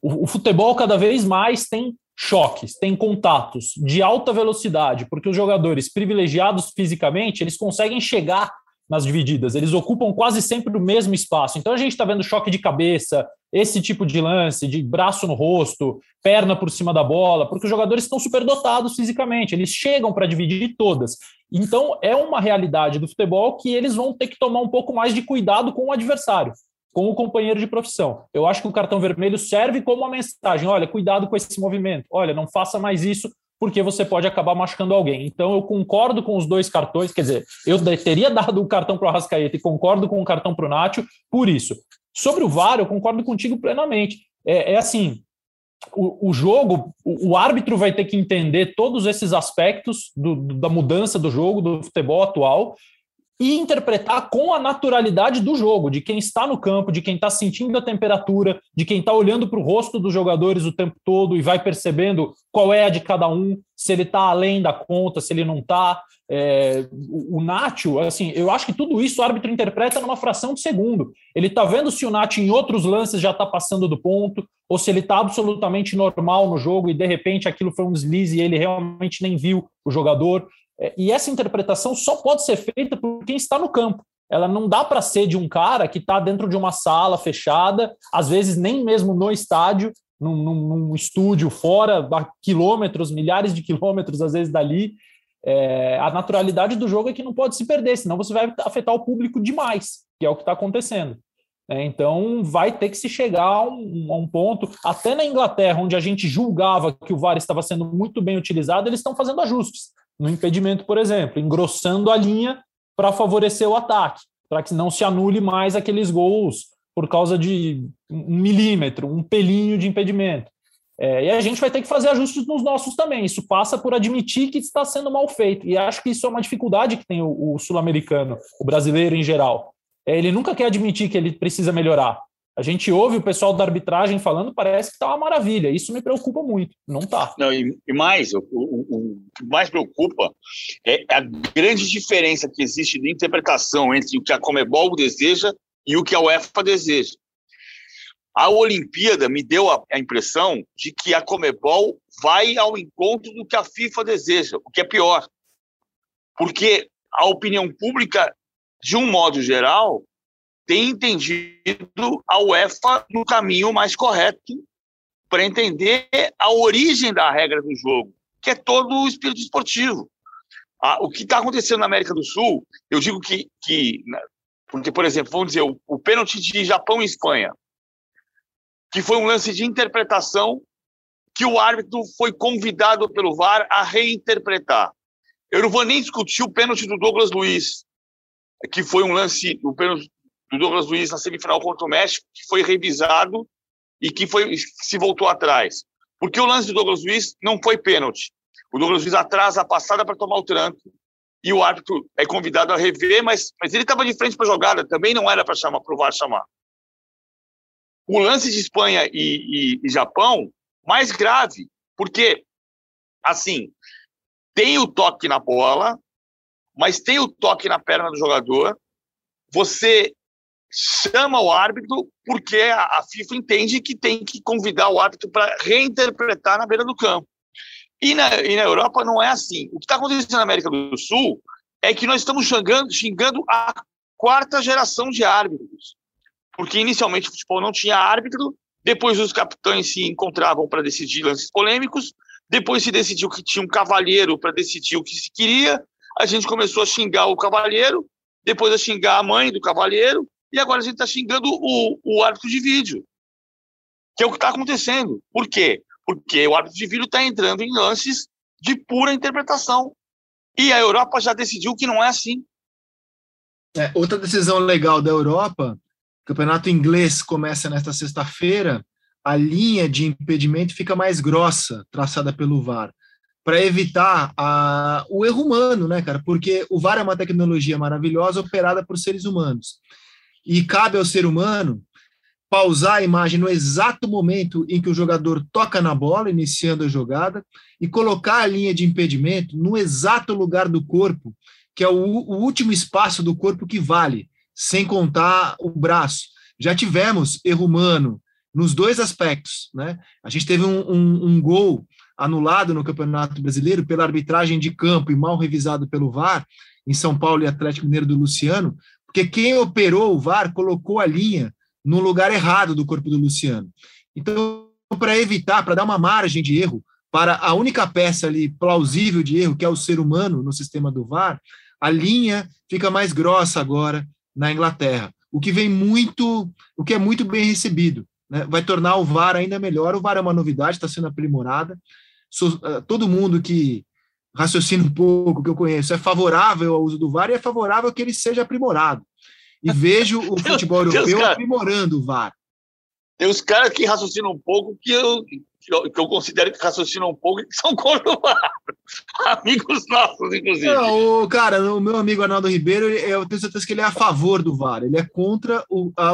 O, futebol cada vez mais tem choques, tem contatos de alta velocidade, porque os jogadores privilegiados fisicamente, eles conseguem chegar nas divididas, eles ocupam quase sempre o mesmo espaço. Então a gente está vendo choque de cabeça, esse tipo de lance, de braço no rosto, perna por cima da bola, porque os jogadores estão superdotados fisicamente, eles chegam para dividir todas. Então é uma realidade do futebol que eles vão ter que tomar um pouco mais de cuidado com o adversário, com o companheiro de profissão. Eu acho que o cartão vermelho serve como uma mensagem: olha, cuidado com esse movimento, olha, não faça mais isso, porque você pode acabar machucando alguém. Então eu concordo com os dois cartões, quer dizer, eu teria dado o cartão para o Arrascaeta e concordo com o cartão para o Nacho por isso. Sobre o VAR, eu concordo contigo plenamente. É, é assim, o, o, jogo, o, o, árbitro vai ter que entender todos esses aspectos do, do, da mudança do jogo, do futebol atual, e interpretar com a naturalidade do jogo, de quem está no campo, de quem está sentindo a temperatura, de quem está olhando para o rosto dos jogadores o tempo todo e vai percebendo qual é a de cada um, se ele está além da conta, se ele não está. É, o, o Nacho, assim, eu acho que tudo isso o árbitro interpreta numa fração de segundo. Ele está vendo se o Nacho em outros lances já está passando do ponto, ou se ele está absolutamente normal no jogo e de repente aquilo foi um deslize e ele realmente nem viu o jogador. É, e essa interpretação só pode ser feita por quem está no campo. Ela não dá para ser de um cara que está dentro de uma sala fechada, às vezes nem mesmo no estádio, num, num, estúdio fora, a quilômetros, milhares de quilômetros, às vezes dali. É, a naturalidade do jogo é que não pode se perder, senão você vai afetar o público demais, que é o que está acontecendo. É, então vai ter que se chegar a um, a um, ponto. Até na Inglaterra, onde a gente julgava que o VAR estava sendo muito bem utilizado, eles estão fazendo ajustes no impedimento, por exemplo, engrossando a linha para favorecer o ataque, para que não se anule mais aqueles gols por causa de um milímetro, um pelinho de impedimento. É, e a gente vai ter que fazer ajustes nos nossos também. Isso passa por admitir que está sendo mal feito. E acho que isso é uma dificuldade que tem o, o sul-americano, o brasileiro em geral. É, ele nunca quer admitir que ele precisa melhorar. A gente ouve o pessoal da arbitragem falando, parece que está uma maravilha. Isso me preocupa muito. Não está. Não, e, e mais, o, o, o, que mais preocupa é a grande diferença que existe de interpretação entre o que a Comebol deseja e o que a UEFA deseja. A Olimpíada me deu a, a impressão de que a Comebol vai ao encontro do que a FIFA deseja, o que é pior. Porque a opinião pública, de um modo geral, tem entendido a UEFA no caminho mais correto para entender a origem da regra do jogo, que é todo o espírito esportivo. Ah, o que está acontecendo na América do Sul, eu digo que, que né, porque, por exemplo, vamos dizer, o, o pênalti de Japão e Espanha, que foi um lance de interpretação que o árbitro foi convidado pelo VAR a reinterpretar. Eu não vou nem discutir o pênalti do Douglas Luiz, que foi um lance, o pênalti do Douglas Luiz na semifinal contra o México, que foi revisado e que foi se voltou atrás. Porque o lance do Douglas Luiz não foi pênalti. O Douglas Luiz atrasa a passada para tomar o tranco e o árbitro é convidado a rever, mas, mas ele estava de frente para a jogada, também não era para chamar, para o VAR chamar. O lance de Espanha e, e, e Japão, mais grave, porque, assim, tem o toque na bola, mas tem o toque na perna do jogador, você chama o árbitro porque a, FIFA entende que tem que convidar o árbitro para reinterpretar na beira do campo. E na, e na Europa não é assim. O que está acontecendo na América do Sul é que nós estamos xingando, xingando a quarta geração de árbitros. Porque inicialmente o futebol não tinha árbitro, depois os capitães se encontravam para decidir lances polêmicos, depois se decidiu que tinha um cavalheiro para decidir o que se queria, a gente começou a xingar o cavalheiro, depois a xingar a mãe do cavalheiro, e agora a gente está xingando o, o árbitro de vídeo, que é o que está acontecendo. Por quê? Porque o árbitro de vídeo está entrando em lances de pura interpretação. E a Europa já decidiu que não é assim. É, outra decisão legal da Europa, o campeonato inglês começa nesta sexta-feira, a linha de impedimento fica mais grossa, traçada pelo VAR, para evitar a, o erro humano, né, cara? Porque o VAR é uma tecnologia maravilhosa operada por seres humanos. E cabe ao ser humano pausar a imagem no exato momento em que o jogador toca na bola, iniciando a jogada, e colocar a linha de impedimento no exato lugar do corpo, que é o, o último espaço do corpo que vale, sem contar o braço. Já tivemos erro humano nos dois aspectos. Né? A gente teve um, um, um gol anulado no Campeonato Brasileiro pela arbitragem de campo e mal revisado pelo VAR, em São Paulo e Atlético Mineiro do Luciano, porque quem operou o VAR colocou a linha no lugar errado do corpo do Luciano. Então, para evitar, para dar uma margem de erro para a única peça ali plausível de erro, que é o ser humano no sistema do VAR, a linha fica mais grossa agora na Inglaterra, o que vem muito, o que é muito bem recebido, né? vai tornar o VAR ainda melhor. O VAR é uma novidade, está sendo aprimorada. Eh, todo mundo que raciocina um pouco, que eu conheço, é favorável ao uso do VAR e é favorável que ele seja aprimorado e vejo o futebol europeu aprimorando o VAR. Tem os caras que raciocinam um pouco que eu, que eu, que eu considero que raciocinam um pouco e que são contra o VAR. Amigos nossos, inclusive. Não, o, cara, o meu amigo Arnaldo Ribeiro, eu tenho certeza que ele é a favor do VAR. Ele é contra o, a,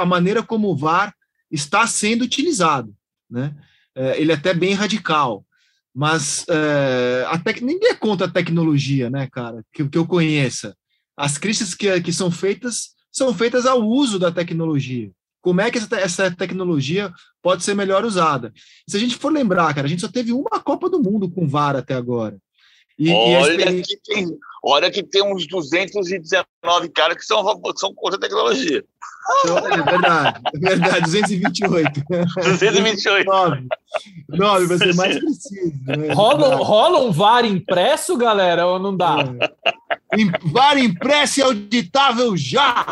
a maneira como o VAR está sendo utilizado. Né? É, ele é até bem radical. Mas é, até ninguém é contra a tecnologia, né, cara? Que, que eu conheça as críticas que, que são feitas são feitas ao uso da tecnologia. Como é que essa, essa tecnologia pode ser melhor usada? Se a gente for lembrar, cara, a gente só teve uma Copa do Mundo com VAR até agora. E, olha, e que tem, olha que tem uns 219 caras que são, são contra a tecnologia. Então, é verdade, é verdade, 228. 228. 9, 9 para ser mais preciso. Né? Rola, rola um VAR impresso, galera, ou não dá? É. VAR impresso e auditável já!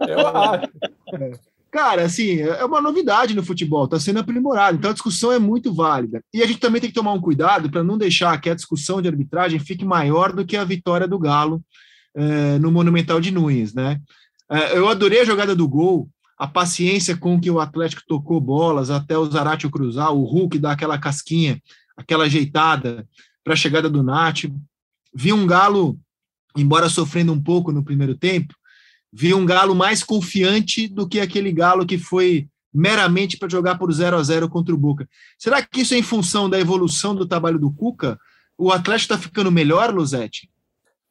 Eu acho. É. Cara, assim, é uma novidade no futebol, está sendo aprimorado, então a discussão é muito válida. E a gente também tem que tomar um cuidado para não deixar que a discussão de arbitragem fique maior do que a vitória do Galo é, no Monumental de Nunes, né? É, eu adorei a jogada do gol, a paciência com que o Atlético tocou bolas até o Zaratio cruzar, o Hulk dar aquela casquinha, aquela ajeitada para a chegada do Nath. Vi um Galo, embora sofrendo um pouco no primeiro tempo, vi um Galo mais confiante do que aquele Galo que foi meramente para jogar por 0 a 0 contra o Boca. Será que isso é em função da evolução do trabalho do Cuca? O Atlético está ficando melhor, Luzetti?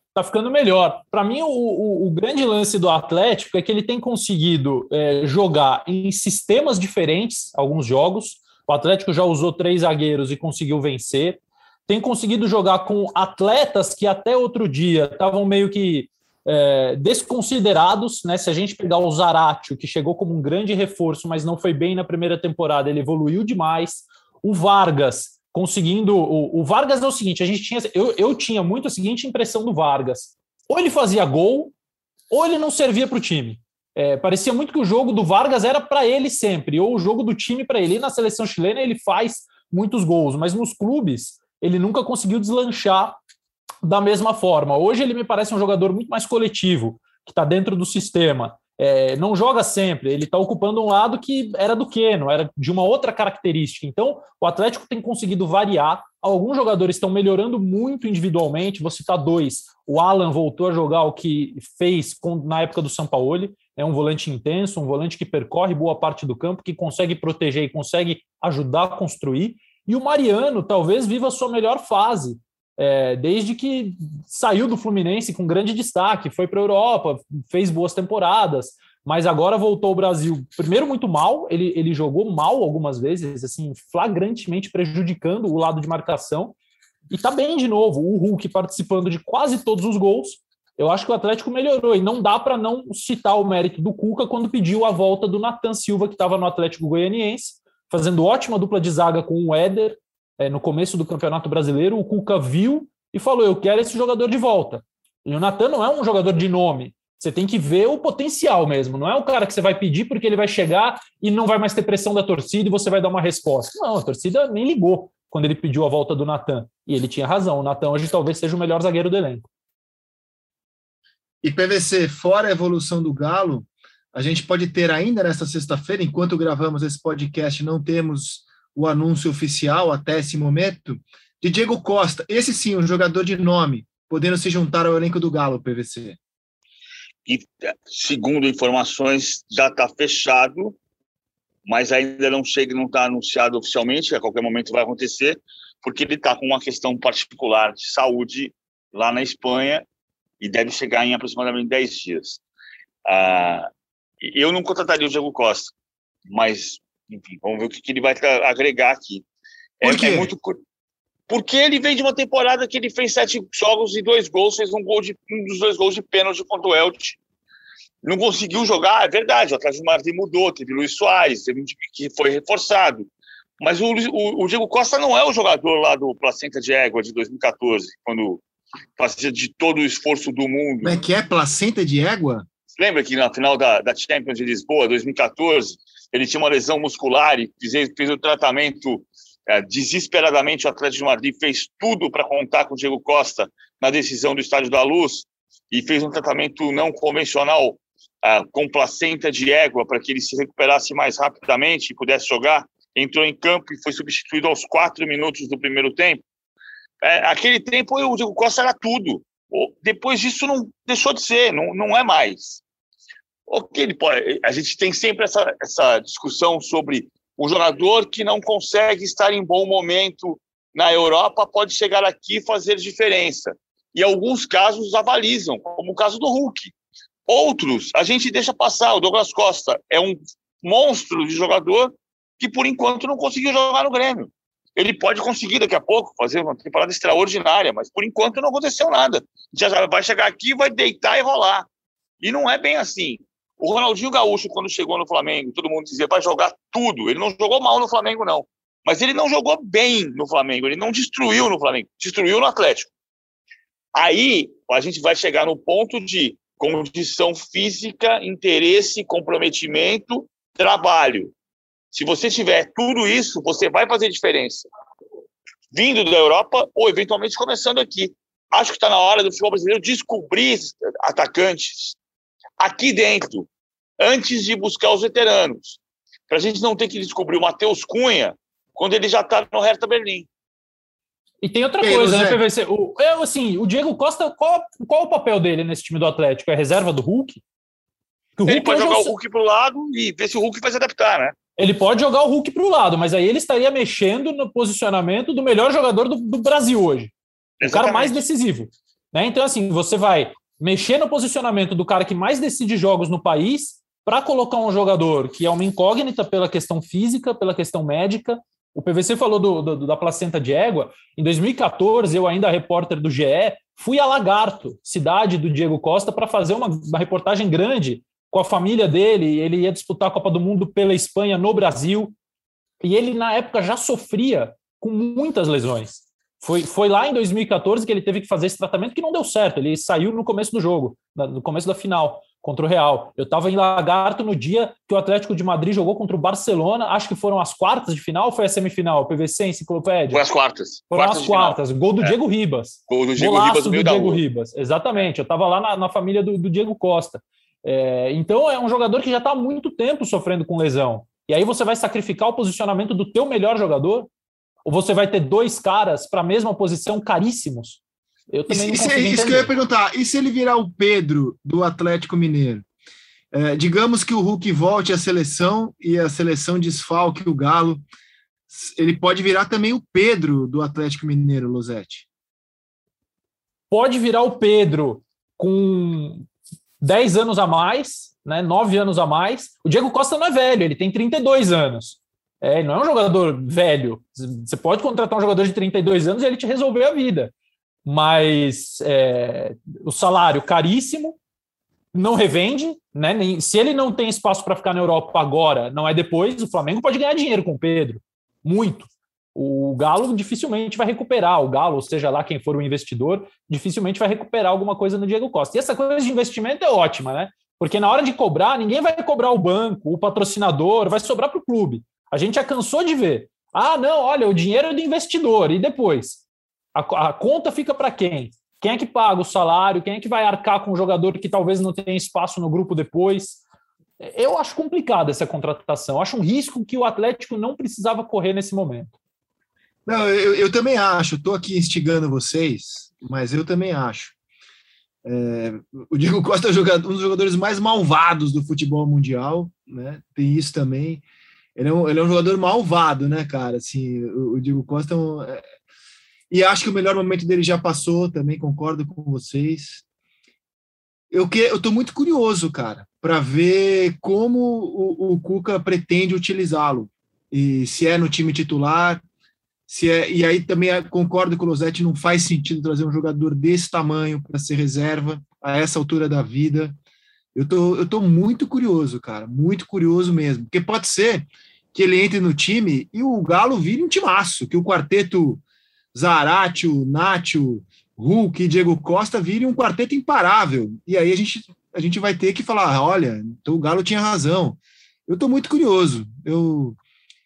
Está ficando melhor. Para mim, o, o, o, grande lance do Atlético é que ele tem conseguido é, jogar em sistemas diferentes alguns jogos. O Atlético já usou três zagueiros e conseguiu vencer. Tem conseguido jogar com atletas que até outro dia estavam meio que é, desconsiderados, né? Se a gente pegar o Zaratio, que chegou como um grande reforço, mas não foi bem na primeira temporada, ele evoluiu demais. O Vargas conseguindo. O, o Vargas é o seguinte: a gente tinha. Eu, eu tinha muito a seguinte impressão do Vargas. Ou ele fazia gol, ou ele não servia para o time. É, parecia muito que o jogo do Vargas era para ele sempre, ou o jogo do time para ele. E na seleção chilena ele faz muitos gols, mas nos clubes ele nunca conseguiu deslanchar da mesma forma. Hoje ele me parece um jogador muito mais coletivo, que está dentro do sistema. É, não joga sempre, ele está ocupando um lado que era do Keno, era de uma outra característica. Então, o Atlético tem conseguido variar. Alguns jogadores estão melhorando muito individualmente. Vou citar dois. O Alan voltou a jogar o que fez com, na época do Sampaoli. É um volante intenso, um volante que percorre boa parte do campo, que consegue proteger e consegue ajudar a construir. E o Mariano talvez viva a sua melhor fase é, desde que saiu do Fluminense com grande destaque, foi para a Europa, fez boas temporadas, mas agora voltou ao Brasil. Primeiro, muito mal, ele, ele jogou mal algumas vezes, assim, flagrantemente prejudicando o lado de marcação, e tá bem de novo. O Hulk participando de quase todos os gols. Eu acho que o Atlético melhorou, e não dá para não citar o mérito do Cuca quando pediu a volta do Nathan Silva, que estava no Atlético Goianiense, fazendo ótima dupla de zaga com o Éder, é, no começo do Campeonato Brasileiro, o Cuca viu e falou: Eu quero esse jogador de volta. E o Natan não é um jogador de nome. Você tem que ver o potencial mesmo. Não é um cara que você vai pedir porque ele vai chegar e não vai mais ter pressão da torcida e você vai dar uma resposta. Não, a torcida nem ligou quando ele pediu a volta do Natan. E ele tinha razão. O Natan hoje talvez seja o melhor zagueiro do elenco. E PVC, fora a evolução do Galo, a gente pode ter ainda nesta sexta-feira, enquanto gravamos esse podcast, não temos o anúncio oficial até esse momento, de Diego Costa. Esse sim, um jogador de nome, podendo se juntar ao elenco do Galo, PVC. E, segundo informações, já está fechado, mas ainda não chega, não está anunciado oficialmente, a qualquer momento vai acontecer, porque ele está com uma questão particular de saúde lá na Espanha e deve chegar em aproximadamente 10 dias. Ah, eu não contrataria o Diego Costa, mas enfim, vamos ver o que, que ele vai agregar aqui. É, Por quê? É muito porque ele vem de uma temporada que ele fez sete jogos e dois gols, fez um gol de um dos dois gols de pênalti contra o Elche. Não conseguiu jogar, é verdade. O Atlético Madrid mudou, teve Luiz Soares, teve um que foi reforçado. Mas o, o, o, Diego Costa não é o jogador lá do Placenta de Égua de 2014, quando fazia de todo o esforço do mundo. Como é que é Placenta de Égua? Lembra que na final da, da Champions de Lisboa, 2014, ele tinha uma lesão muscular e fez, fez o tratamento é, desesperadamente. O Atlético de Madrid fez tudo para contar com o Diego Costa na decisão do Estádio da Luz e fez um tratamento não convencional é, com placenta de égua para que ele se recuperasse mais rapidamente e pudesse jogar. Entrou em campo e foi substituído aos quatro minutos do primeiro tempo. É, aquele tempo o Diego Costa era tudo. Depois disso não deixou de ser, não, não é mais o que ele pode. A gente tem sempre essa, essa discussão sobre o jogador que não consegue estar em bom momento na Europa pode chegar aqui e fazer diferença. E alguns casos avalizam, como o caso do Hulk. Outros a gente deixa passar. O Douglas Costa é um monstro de jogador que por enquanto não conseguiu jogar no Grêmio. Ele pode conseguir daqui a pouco fazer uma temporada extraordinária, mas por enquanto não aconteceu nada. Já vai chegar aqui, vai deitar e rolar. E não é bem assim. O Ronaldinho Gaúcho, quando chegou no Flamengo, todo mundo dizia vai jogar tudo. Ele não jogou mal no Flamengo, não. Mas ele não jogou bem no Flamengo, ele não destruiu no Flamengo, destruiu no Atlético. Aí a gente vai chegar no ponto de condição física, interesse, comprometimento, trabalho. Se você tiver tudo isso, você vai fazer diferença. Vindo da Europa ou eventualmente começando aqui. Acho que está na hora do futebol brasileiro descobrir atacantes aqui dentro, antes de buscar os veteranos. Para a gente não ter que descobrir o Matheus Cunha quando ele já está no Hertha Berlim. E tem outra coisa, né, PVC? O, é, assim, o Diego Costa, qual, qual o papel dele nesse time do Atlético? É reserva do Hulk? O Hulk ele pode jogar o Hulk para o lado e ver se o Hulk vai se adaptar, né? Ele pode jogar o Hulk para o lado, mas aí ele estaria mexendo no posicionamento do melhor jogador do, do Brasil hoje. Exatamente. O cara mais decisivo. Né? Então, assim, você vai mexer no posicionamento do cara que mais decide jogos no país para colocar um jogador que é uma incógnita pela questão física, pela questão médica. O PVC falou do, do, da placenta de égua. Em 2014, eu ainda repórter do GE, fui a Lagarto, cidade do Diego Costa, para fazer uma, uma reportagem grande com a família dele. Ele ia disputar a Copa do Mundo pela Espanha no Brasil. E ele, na época, já sofria com muitas lesões. Foi, foi lá em 2014 que ele teve que fazer esse tratamento que não deu certo. Ele saiu no começo do jogo, no começo da final, contra o Real. Eu estava em Lagarto no dia que o Atlético de Madrid jogou contra o Barcelona. Acho que foram as quartas de final ou foi a semifinal? PVC, enciclopédia? Foi as quartas. Foram quartas as quartas. Gol do é. Diego Ribas. Gol do Diego Golaço Ribas. do Diego Ribas. Exatamente. Eu estava lá na, na, família do, do Diego Costa. É, então é um jogador que já está há muito tempo sofrendo com lesão. E aí você vai sacrificar o posicionamento do teu melhor jogador ou você vai ter dois caras para a mesma posição caríssimos? Eu também isso, não isso que eu ia perguntar. E se ele virar o Pedro do Atlético Mineiro? É, digamos que o Hulk volte à seleção e a seleção desfalque o Galo. Ele pode virar também o Pedro do Atlético Mineiro, Losetti. Pode virar o Pedro com 10 anos a mais, né, 9 anos a mais. O Diego Costa não é velho, ele tem 32 anos. É, não é um jogador velho. Você pode contratar um jogador de 32 anos e ele te resolver a vida. Mas é, o salário caríssimo, não revende, né? Nem, se ele não tem espaço para ficar na Europa agora, não é depois, o Flamengo pode ganhar dinheiro com o Pedro. Muito. O Galo dificilmente vai recuperar, o Galo, ou seja lá quem for o investidor, dificilmente vai recuperar alguma coisa no Diego Costa. E essa coisa de investimento é ótima, né? Porque na hora de cobrar, ninguém vai cobrar o banco, o patrocinador, vai sobrar para o clube. A gente já cansou de ver. Ah, não, olha, o dinheiro é do investidor. E depois? A, a conta fica para quem? Quem é que paga o salário? Quem é que vai arcar com o jogador que talvez não tenha espaço no grupo depois? Eu acho complicada essa contratação. Acho um risco que o Atlético não precisava correr nesse momento. Não, eu, eu também acho. Estou aqui instigando vocês, mas eu também acho. É, o Diego Costa é um dos jogadores mais malvados do futebol mundial, né? Tem isso também. Ele é um, ele é um jogador malvado, né, cara? Assim, o, o Diego Costa é um, é, e acho que o melhor momento dele já passou, também concordo com vocês. Eu que eu tô muito curioso, cara, para ver como o, o Cuca pretende utilizá-lo. E se é no time titular, se é, e aí também concordo com o Losetti, não faz sentido trazer um jogador desse tamanho para ser reserva a essa altura da vida. Eu tô, eu tô muito curioso, cara, muito curioso mesmo, porque pode ser que ele entre no time e o Galo vire um timaço, que o quarteto Zaratio, Nátio, Hulk e Diego Costa virem um quarteto imparável. E aí a gente, a gente vai ter que falar: olha, então o Galo tinha razão. Eu estou muito curioso. Eu,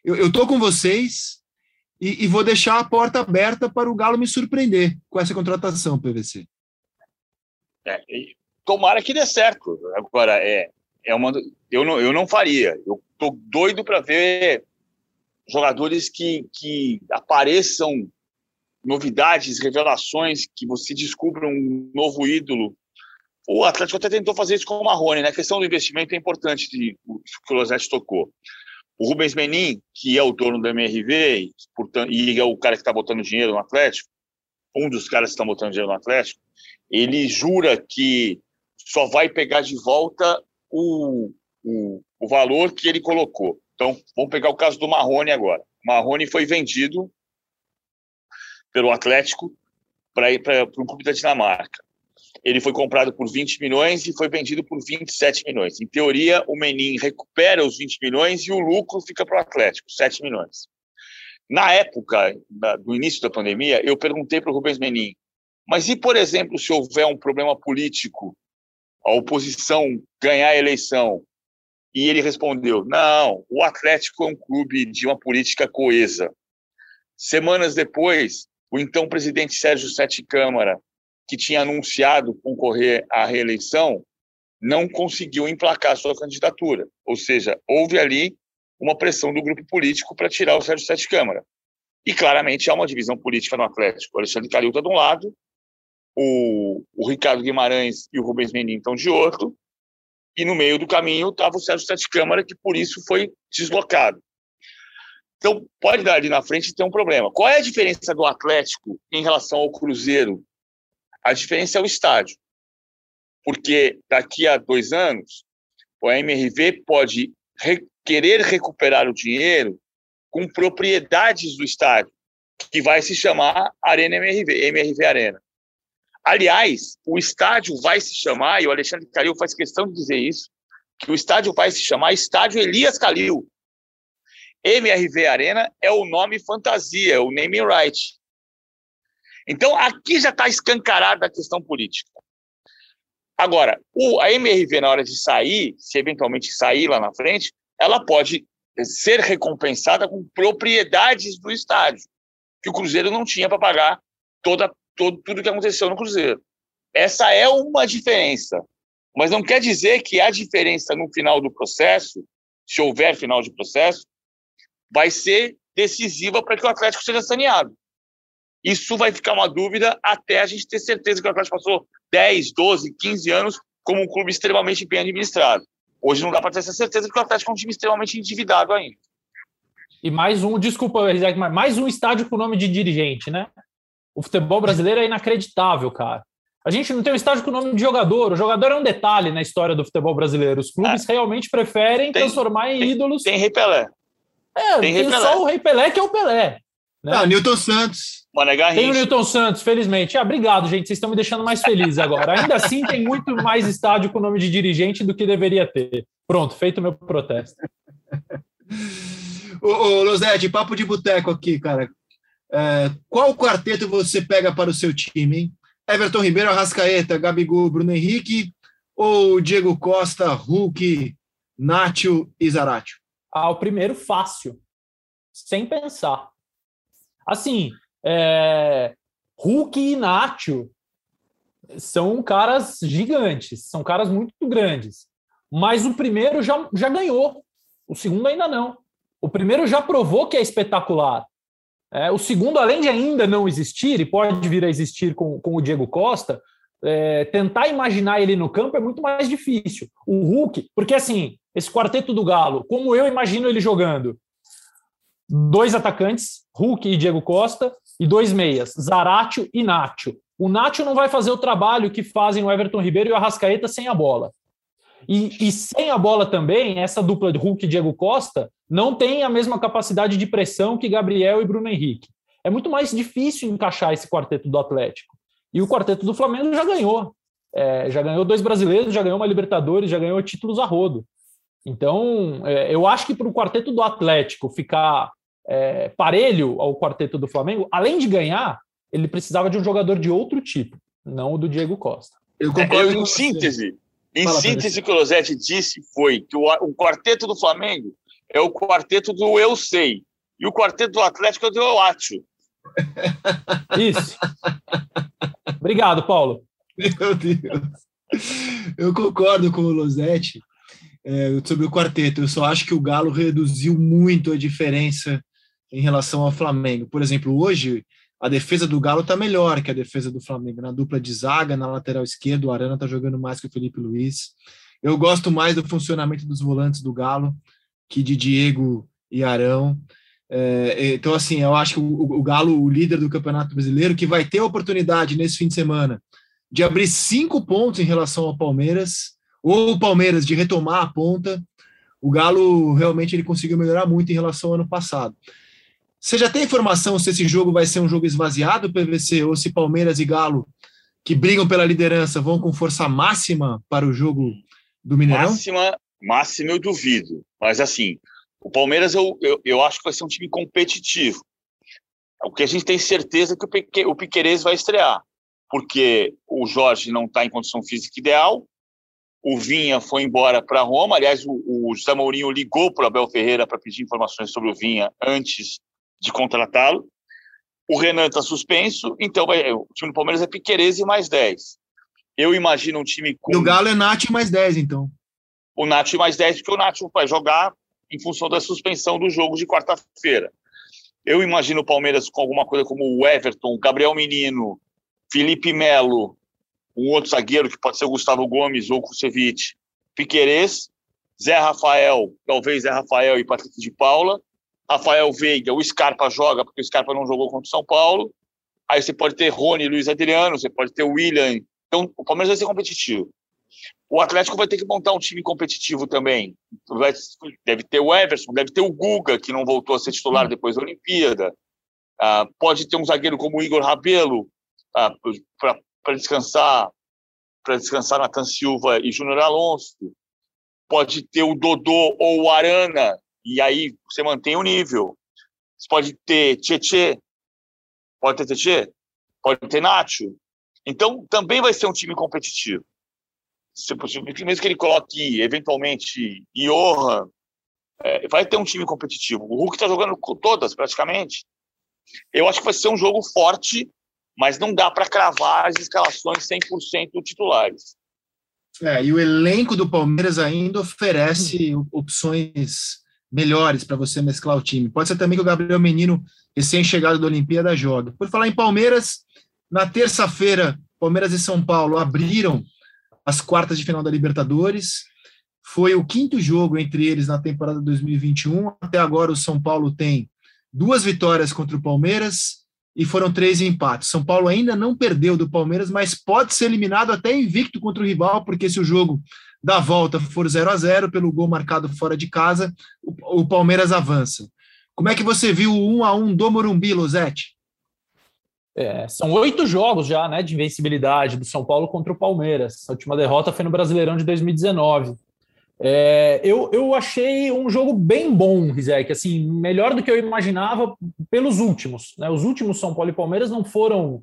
eu, eu tô com vocês e, e, vou deixar a porta aberta para o Galo me surpreender com essa contratação, PVC. É, tomara que dê certo. Agora, é, é uma, eu, não, eu não faria. Eu tô doido para ver jogadores que, que apareçam novidades, revelações, que você descubra um novo ídolo. O Atlético até tentou fazer isso com o Marrone, né? A questão do investimento é importante, de, o que o Losetti tocou. O Rubens Menin, que é o dono da MRV e, portanto, e é o cara que está botando dinheiro no Atlético, um dos caras que estão botando dinheiro no Atlético, ele jura que só vai pegar de volta o, o, o valor que ele colocou. Então, vamos pegar o caso do Marrone agora. O Marrone foi vendido pelo Atlético para ir para um clube da Dinamarca. Ele foi comprado por 20 milhões e foi vendido por 27 milhões. Em teoria, o Menin recupera os 20 milhões e o lucro fica para o Atlético, 7 milhões. Na época do início da pandemia, eu perguntei para o Rubens Menin, mas e, por exemplo, se houver um problema político, a oposição ganhar a eleição? E ele respondeu: não, o Atlético é um clube de uma política coesa. Semanas depois, o então presidente Sérgio Sete Câmara, que tinha anunciado concorrer à reeleição, não conseguiu emplacar sua candidatura. Ou seja, houve ali uma pressão do grupo político para tirar o Sérgio Sete Câmara. E claramente há uma divisão política no Atlético. O Alexandre Calil está de um lado, o, o, Ricardo Guimarães e o Rubens Menin estão de outro, e no meio do caminho estava o Sérgio Sete Câmara, que por isso foi deslocado. Então, pode dar ali na frente e ter um problema. Qual é a diferença do Atlético em relação ao Cruzeiro? A diferença é o estádio. Porque daqui a dois anos, o MRV pode re querer recuperar o dinheiro com propriedades do estádio, que vai se chamar Arena MRV, MRV Arena. Aliás, o estádio vai se chamar, e o Alexandre Calil faz questão de dizer isso, que o estádio vai se chamar Estádio Elias Calil, MRV Arena é o nome fantasia, é o naming right. Então, aqui já está escancarada a questão política. Agora, o, a MRV, na hora de sair, se eventualmente sair lá na frente, ela pode ser recompensada com propriedades do estádio, que o Cruzeiro não tinha para pagar toda, todo, tudo que aconteceu no Cruzeiro. Essa é uma diferença. Mas não quer dizer que a diferença no final do processo, se houver final de processo, vai ser decisiva para que o Atlético seja saneado. Isso vai ficar uma dúvida até a gente ter certeza que o Atlético passou 10, 12, 15 anos como um clube extremamente bem administrado. Hoje não dá para ter essa certeza porque o Atlético é um time extremamente endividado ainda. E mais um, desculpa, mais um estádio com o nome de dirigente, né? O futebol brasileiro é inacreditável, cara. A gente não tem um estádio com o nome de jogador. O jogador é um detalhe na história do futebol brasileiro. Os clubes é. realmente preferem tem, transformar em tem, ídolos. Tem Rei Pelé. É, tem, tem só o Rei Pelé, que é o Pelé. Né? Ah, Newton Santos. Mané tem o Newton Santos, felizmente. Ah, obrigado, gente. Vocês estão me deixando mais feliz agora. Ainda assim, tem muito mais estádio com nome de dirigente do que deveria ter. Pronto, feito o meu protesto. ô, ô Losete, papo de boteco aqui, cara. É, qual quarteto você pega para o seu time, hein? Everton Ribeiro, Arrascaeta, Gabigol, Bruno Henrique ou Diego Costa, Hulk, Nátio e Zaratio? ao primeiro fácil, sem pensar. Assim, é, Hulk e Nacho são caras gigantes, são caras muito grandes. mas o primeiro já, já ganhou, o segundo ainda não. O primeiro já provou que é espetacular. É, o segundo, além de ainda não existir, e pode vir a existir com, com o Diego Costa, é, tentar imaginar ele no campo é muito mais difícil. O Hulk, porque assim, esse quarteto do Galo, como eu imagino ele jogando, dois atacantes, Hulk e Diego Costa, e dois meias, Zaratio e Nacho. O Nacho não vai fazer o trabalho que fazem o Everton Ribeiro e o Arrascaeta sem a bola. E, e, sem a bola também, essa dupla de Hulk e Diego Costa não tem a mesma capacidade de pressão que Gabriel e Bruno Henrique. É muito mais difícil encaixar esse quarteto do Atlético. E o quarteto do Flamengo já ganhou. É, já ganhou dois brasileiros, já ganhou uma Libertadores, já ganhou títulos a rodo. Então, é, eu acho que para o quarteto do Atlético ficar é, parelho ao quarteto do Flamengo, além de ganhar, ele precisava de um jogador de outro tipo, não o do Diego Costa. Eu concordo. É, em síntese, em Fala, síntese, o que o Losetti disse foi que o, o quarteto do Flamengo é o quarteto do eu sei e o quarteto do Atlético é do eu acho. Isso. Obrigado, Paulo. Meu Deus. Eu concordo com o Losetti é, sobre o quarteto. Eu só acho que o Galo reduziu muito a diferença em relação ao Flamengo. Por exemplo, hoje a defesa do Galo está melhor que a defesa do Flamengo. Na dupla de zaga, na lateral esquerda, o Arana está jogando mais que o Felipe Luiz. Eu gosto mais do funcionamento dos volantes do Galo que de Diego e Arão. É, então, assim, eu acho que o, o, Galo, o líder do Campeonato Brasileiro, que vai ter a oportunidade nesse fim de semana de abrir cinco pontos em relação ao Palmeiras, ou o Palmeiras de retomar a ponta. O Galo realmente ele conseguiu melhorar muito em relação ao ano passado. Você já tem informação se esse jogo vai ser um jogo esvaziado, PVC, ou se Palmeiras e Galo, que brigam pela liderança, vão com força máxima para o jogo do Mineirão? Máxima, máxima eu duvido. Mas assim, o Palmeiras eu, eu, eu acho que vai ser um time competitivo. O que a gente tem certeza é que o, Pique, o Piquerez vai estrear, porque o Jorge não está em condição física ideal, o Vinha foi embora para Roma. Aliás, o, o José Mourinho ligou para o Abel Ferreira para pedir informações sobre o Vinha antes de contratá-lo. O Renan está suspenso, então vai, o time do Palmeiras é Piquerez e mais 10. Eu imagino um time com. E o Galo é Nath mais 10, então. O Nath mais 10, porque o Nath vai jogar em função da suspensão do jogo de quarta-feira. Eu imagino o Palmeiras com alguma coisa como o Everton, Gabriel Menino, Felipe Melo, um outro zagueiro que pode ser o Gustavo Gomes ou o Kusevich, Piquerez, Zé Rafael, talvez Zé Rafael e Patrick de Paula, Rafael Veiga, o Scarpa joga, porque o Scarpa não jogou contra o São Paulo. Aí você pode ter Rony, Luiz Adriano, você pode ter o William. Então, o Palmeiras vai ser competitivo. O Atlético vai ter que montar um time competitivo também. deve ter o Everson, deve ter o Guga, que não voltou a ser titular hum. depois da Olimpíada. Ah, pode ter um zagueiro como o Igor Rabelo ah, para descansar para descansar Natan Silva e Júnior Alonso. Pode ter o Dodô ou o Arana, e aí você mantém o nível. Você pode ter Tietê, pode ter Tietê, pode ter Nacho. Então, também vai ser um time competitivo. Se possível, mesmo que ele coloque, eventualmente, Johan, é, vai ter um time competitivo. O Hulk está jogando com todas, praticamente. Eu acho que vai ser um jogo forte, mas não dá para cravar as escalações 100% titulares. É, e o elenco do Palmeiras ainda oferece opções melhores para você mesclar o time. Pode ser também que o Gabriel Menino, recém-chegado da Olimpíada, joga. Por falar em Palmeiras, na terça-feira, Palmeiras e São Paulo abriram as quartas de final da Libertadores. Foi o quinto jogo entre eles na temporada 2021. Até agora, o São Paulo tem duas vitórias contra o Palmeiras e foram três empates. São Paulo ainda não perdeu do Palmeiras, mas pode ser eliminado até invicto contra o rival, porque se o jogo da volta for 0 a 0 pelo gol marcado fora de casa, o, Palmeiras avança. Como é que você viu o 1 a 1 do Morumbi, Lozete? É, são oito jogos já né, de invencibilidade do São Paulo contra o Palmeiras. A última derrota foi no Brasileirão de 2019. É, eu, eu achei um jogo bem bom, Rizek, assim, melhor do que eu imaginava pelos últimos. Né? Os últimos São Paulo e Palmeiras não foram.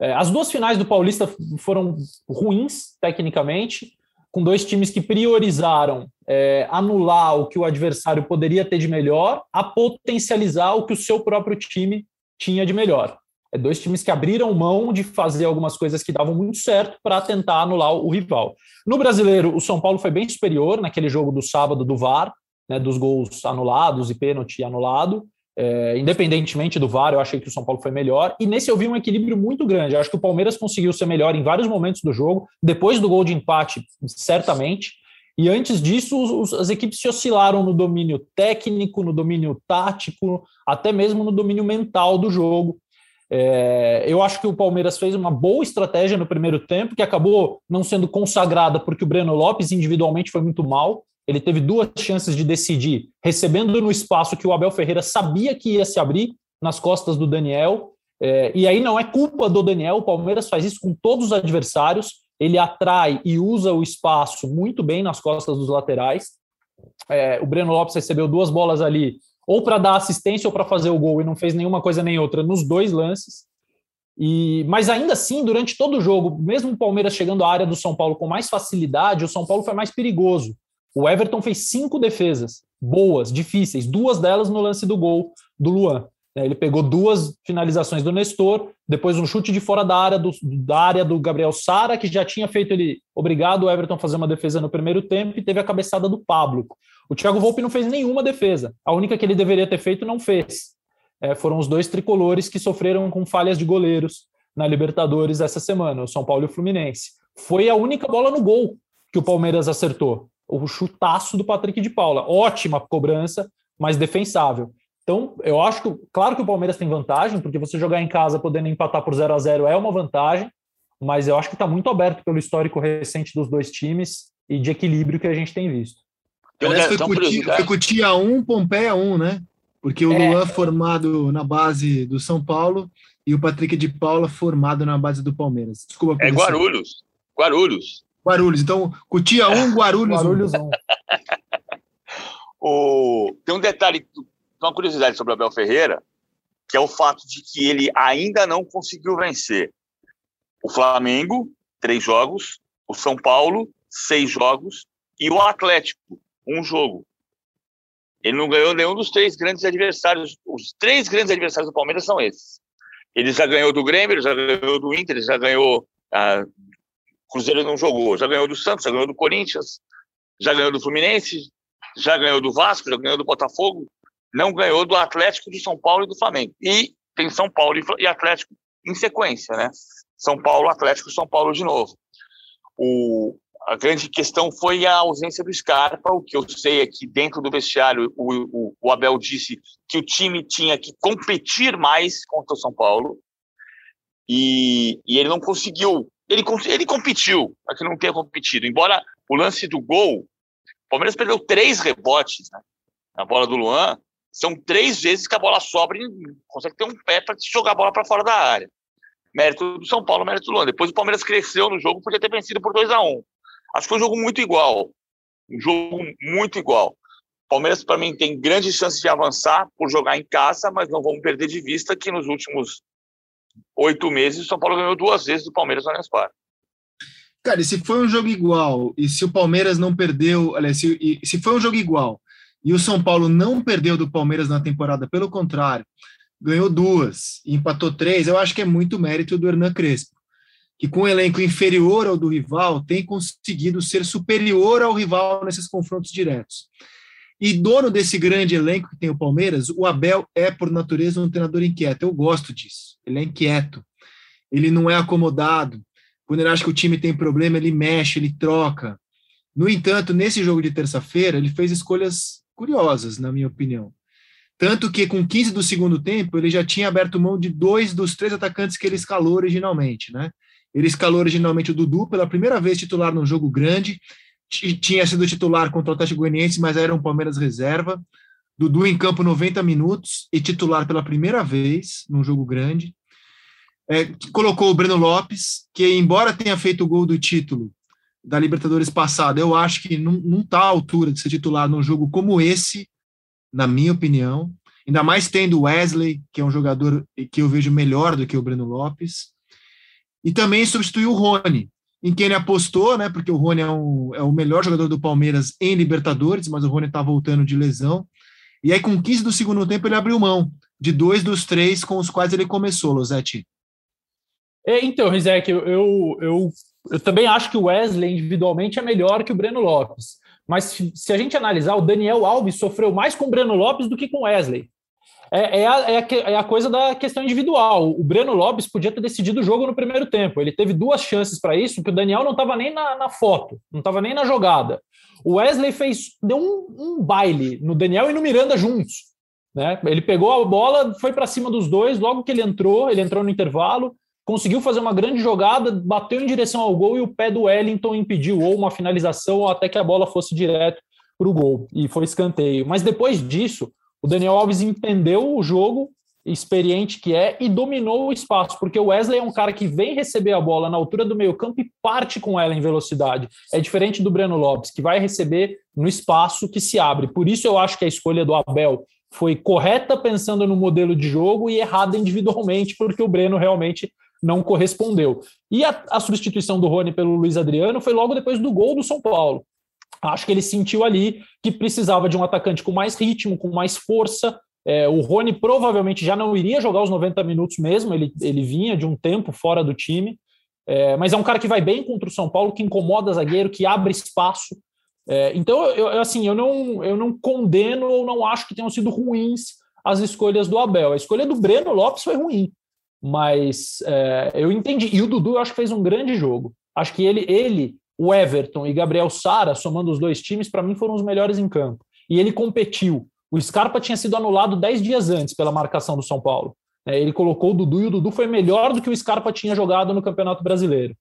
É, as duas finais do Paulista foram ruins, tecnicamente com dois times que priorizaram é, anular o que o adversário poderia ter de melhor, a potencializar o que o seu próprio time tinha de melhor. É dois times que abriram mão de fazer algumas coisas que davam muito certo para tentar anular o rival. No brasileiro, o São Paulo foi bem superior naquele jogo do sábado do VAR, né, dos gols anulados e pênalti anulado. É, independentemente do VAR, eu achei que o São Paulo foi melhor. E nesse eu vi um equilíbrio muito grande. Eu acho que o Palmeiras conseguiu ser melhor em vários momentos do jogo, depois do gol de empate, certamente. E antes disso, os, as equipes se oscilaram no domínio técnico, no domínio tático, até mesmo no domínio mental do jogo. É, eu acho que o Palmeiras fez uma boa estratégia no primeiro tempo, que acabou não sendo consagrada porque o Breno Lopes individualmente foi muito mal. Ele teve duas chances de decidir, recebendo no espaço que o Abel Ferreira sabia que ia se abrir nas costas do Daniel. É, e aí não é culpa do Daniel, o Palmeiras faz isso com todos os adversários. Ele atrai e usa o espaço muito bem nas costas dos laterais. É, o Breno Lopes recebeu duas bolas ali ou para dar assistência ou para fazer o gol e não fez nenhuma coisa nem outra nos dois lances. E, mas ainda assim, durante todo o jogo, mesmo o Palmeiras chegando à área do São Paulo com mais facilidade, o São Paulo foi mais perigoso. O Everton fez cinco defesas boas, difíceis, duas delas no lance do gol do Luan. É, ele pegou duas finalizações do Nestor, depois um chute de fora da área do, da área do Gabriel Sara, que já tinha feito ele obrigado o Everton a fazer uma defesa no primeiro tempo, e teve a cabeçada do Pablo. O Thiago Volpe não fez nenhuma defesa. A única que ele deveria ter feito não fez. É, foram os dois tricolores que sofreram com falhas de goleiros na Libertadores essa semana, o São Paulo e o Fluminense. Foi a única bola no gol que o Palmeiras acertou. O chutaço do Patrick de Paula. Ótima cobrança, mas defensável. Então, eu acho que, claro que o Palmeiras tem vantagem, porque você jogar em casa podendo empatar por 0 a 0 é uma vantagem, mas eu acho que está muito aberto pelo histórico recente dos dois times e de equilíbrio que a gente tem visto. Aliás, foi, Cutia, foi Cutia 1, Pompeia 1, né? Porque o é. Luan formado na base do São Paulo e o Patrick de Paula formado na base do Palmeiras. Desculpa. É Guarulhos. Guarulhos. Guarulhos. Então, Cutia 1, Guarulhos, Guarulhos 1. 1. o... Tem um detalhe uma curiosidade sobre o Abel Ferreira, que é o fato de que ele ainda não conseguiu vencer o Flamengo, três jogos, o São Paulo, seis jogos, e o Atlético, um jogo. Ele não ganhou nenhum dos três grandes adversários. Os três grandes adversários do Palmeiras são esses. Ele já ganhou do Grêmio, ele já ganhou do Inter, ele já ganhou. Ah, Cruzeiro não jogou, já ganhou do Santos, já ganhou do Corinthians, já ganhou do Fluminense, já ganhou do Vasco, já ganhou do Botafogo não ganhou do Atlético de São Paulo e do Flamengo. E tem São Paulo e Atlético em sequência, né? São Paulo, Atlético São Paulo de novo. O, a grande questão foi a ausência do Scarpa. O que eu sei é que dentro do vestiário o, o, o Abel disse que o time tinha que competir mais contra o São Paulo e, e ele não conseguiu. Ele, ele competiu, mas que não tenha competido. Embora o lance do gol, o Palmeiras perdeu três rebotes né, na bola do Luan são três vezes que a bola sobra e consegue ter um pé para jogar a bola para fora da área. Mérito do São Paulo, mérito do Luan. Depois o Palmeiras cresceu no jogo, podia ter vencido por 2 a 1 um. Acho que foi um jogo muito igual. Um jogo muito igual. Palmeiras, para mim, tem grandes chances de avançar por jogar em casa, mas não vamos perder de vista que nos últimos oito meses o São Paulo ganhou duas vezes do Palmeiras no Allianz Parque. Cara, e se foi um jogo igual, e se o Palmeiras não perdeu, aliás, se, se foi um jogo igual, e o São Paulo não perdeu do Palmeiras na temporada, pelo contrário, ganhou duas e empatou três. Eu acho que é muito mérito do Hernan Crespo, que com um elenco inferior ao do rival tem conseguido ser superior ao rival nesses confrontos diretos. E dono desse grande elenco que tem o Palmeiras, o Abel é, por natureza, um treinador inquieto. Eu gosto disso. Ele é inquieto. Ele não é acomodado. Quando ele acha que o time tem problema, ele mexe, ele troca. No entanto, nesse jogo de terça-feira, ele fez escolhas curiosas, na minha opinião. Tanto que com 15 do segundo tempo, ele já tinha aberto mão de dois dos três atacantes que ele escalou originalmente, né? Ele escalou originalmente o Dudu pela primeira vez titular num jogo grande, tinha sido titular contra o Atlético Goianiense, mas era um Palmeiras reserva. Dudu em campo 90 minutos e titular pela primeira vez num jogo grande. É, colocou o Breno Lopes, que embora tenha feito o gol do título, da Libertadores passada, eu acho que não está à altura de ser titular num jogo como esse, na minha opinião. Ainda mais tendo Wesley, que é um jogador que eu vejo melhor do que o Breno Lopes. E também substituiu o Rony, em quem ele apostou, né? Porque o Rony é, é o melhor jogador do Palmeiras em Libertadores, mas o Rony está voltando de lesão. E aí, com 15 do segundo tempo, ele abriu mão. de dois dos três com os quais ele começou, Losetti. É, então, Rizek, eu, eu, eu, eu, também acho que o Wesley individualmente é melhor que o Breno Lopes. Mas se, se a gente analisar, o Daniel Alves sofreu mais com o Breno Lopes do que com o Wesley. É, é, a, é, é, a, coisa da questão individual. O Breno Lopes podia ter decidido o jogo no primeiro tempo. Ele teve duas chances para isso, que o Daniel não estava nem na, na, foto, não estava nem na jogada. O Wesley fez, deu um, um, baile no Daniel e no Miranda juntos. Né? Ele pegou a bola, foi para cima dos dois, logo que ele entrou, ele entrou no intervalo, conseguiu fazer uma grande jogada, bateu em direção ao gol e o pé do Wellington impediu ou uma finalização ou até que a bola fosse direto para o gol e foi escanteio. Mas depois disso, o Daniel Alves entendeu o jogo, experiente que é, e dominou o espaço, porque o Wesley é um cara que vem receber a bola na altura do meio-campo e parte com ela em velocidade. É diferente do Breno Lopes, que vai receber no espaço que se abre. Por isso eu acho que a escolha do Abel foi correta pensando no modelo de jogo e errada individualmente, porque o Breno realmente não correspondeu. E a, a substituição do Rony pelo Luiz Adriano foi logo depois do gol do São Paulo. Acho que ele sentiu ali que precisava de um atacante com mais ritmo, com mais força. É, o Rony provavelmente já não iria jogar os 90 minutos mesmo, ele, ele vinha de um tempo fora do time. É, mas é um cara que vai bem contra o São Paulo, que incomoda zagueiro, que abre espaço. É, então, eu, assim, eu não, eu não condeno ou não acho que tenham sido ruins as escolhas do Abel. A escolha do Breno Lopes foi ruim, mas é, eu entendi. E o Dudu, eu acho que fez um grande jogo. Acho que ele, ele o Everton e Gabriel Sara, somando os dois times, para mim foram os melhores em campo. E ele competiu. O Scarpa tinha sido anulado dez dias antes pela marcação do São Paulo. É, ele colocou o Dudu e o Dudu foi melhor do que o Scarpa tinha jogado no Campeonato Brasileiro.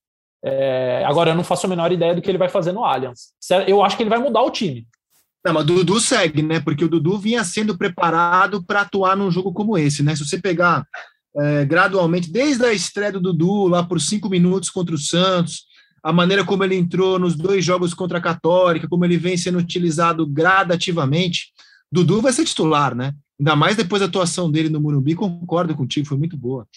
É, agora, eu não faço a menor ideia do que ele vai fazer no Allianz. Eu acho que ele vai mudar o time. Não, mas o Dudu segue, né? Porque o Dudu vinha sendo preparado para atuar num jogo como esse, né? Se você pegar é, gradualmente, desde a estreia do Dudu, lá por cinco minutos contra o Santos, a maneira como ele entrou nos dois jogos contra a Católica, como ele vem sendo utilizado gradativamente, Dudu vai ser titular, né? Ainda mais depois da atuação dele no Morumbi, concordo contigo, foi muito boa.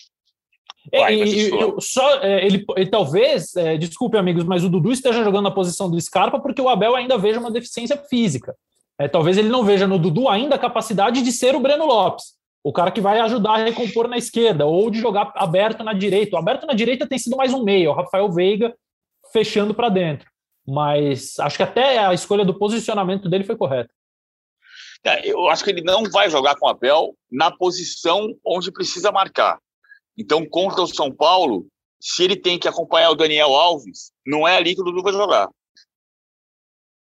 É, e, eu, só é, ele, ele, talvez, é, desculpe amigos, mas o Dudu esteja jogando na posição do Scarpa porque o Abel ainda veja uma deficiência física. É, talvez ele não veja no Dudu ainda a capacidade de ser o Breno Lopes, o cara que vai ajudar a recompor na esquerda ou de jogar aberto na direita. O aberto na direita tem sido mais um meio, o Rafael Veiga fechando para dentro. Mas acho que até a escolha do posicionamento dele foi correta. É, eu acho que ele não vai jogar com o Abel na posição onde precisa marcar. Então, contra o São Paulo, se ele tem que acompanhar o Daniel Alves, não é ali que o Dudu vai jogar.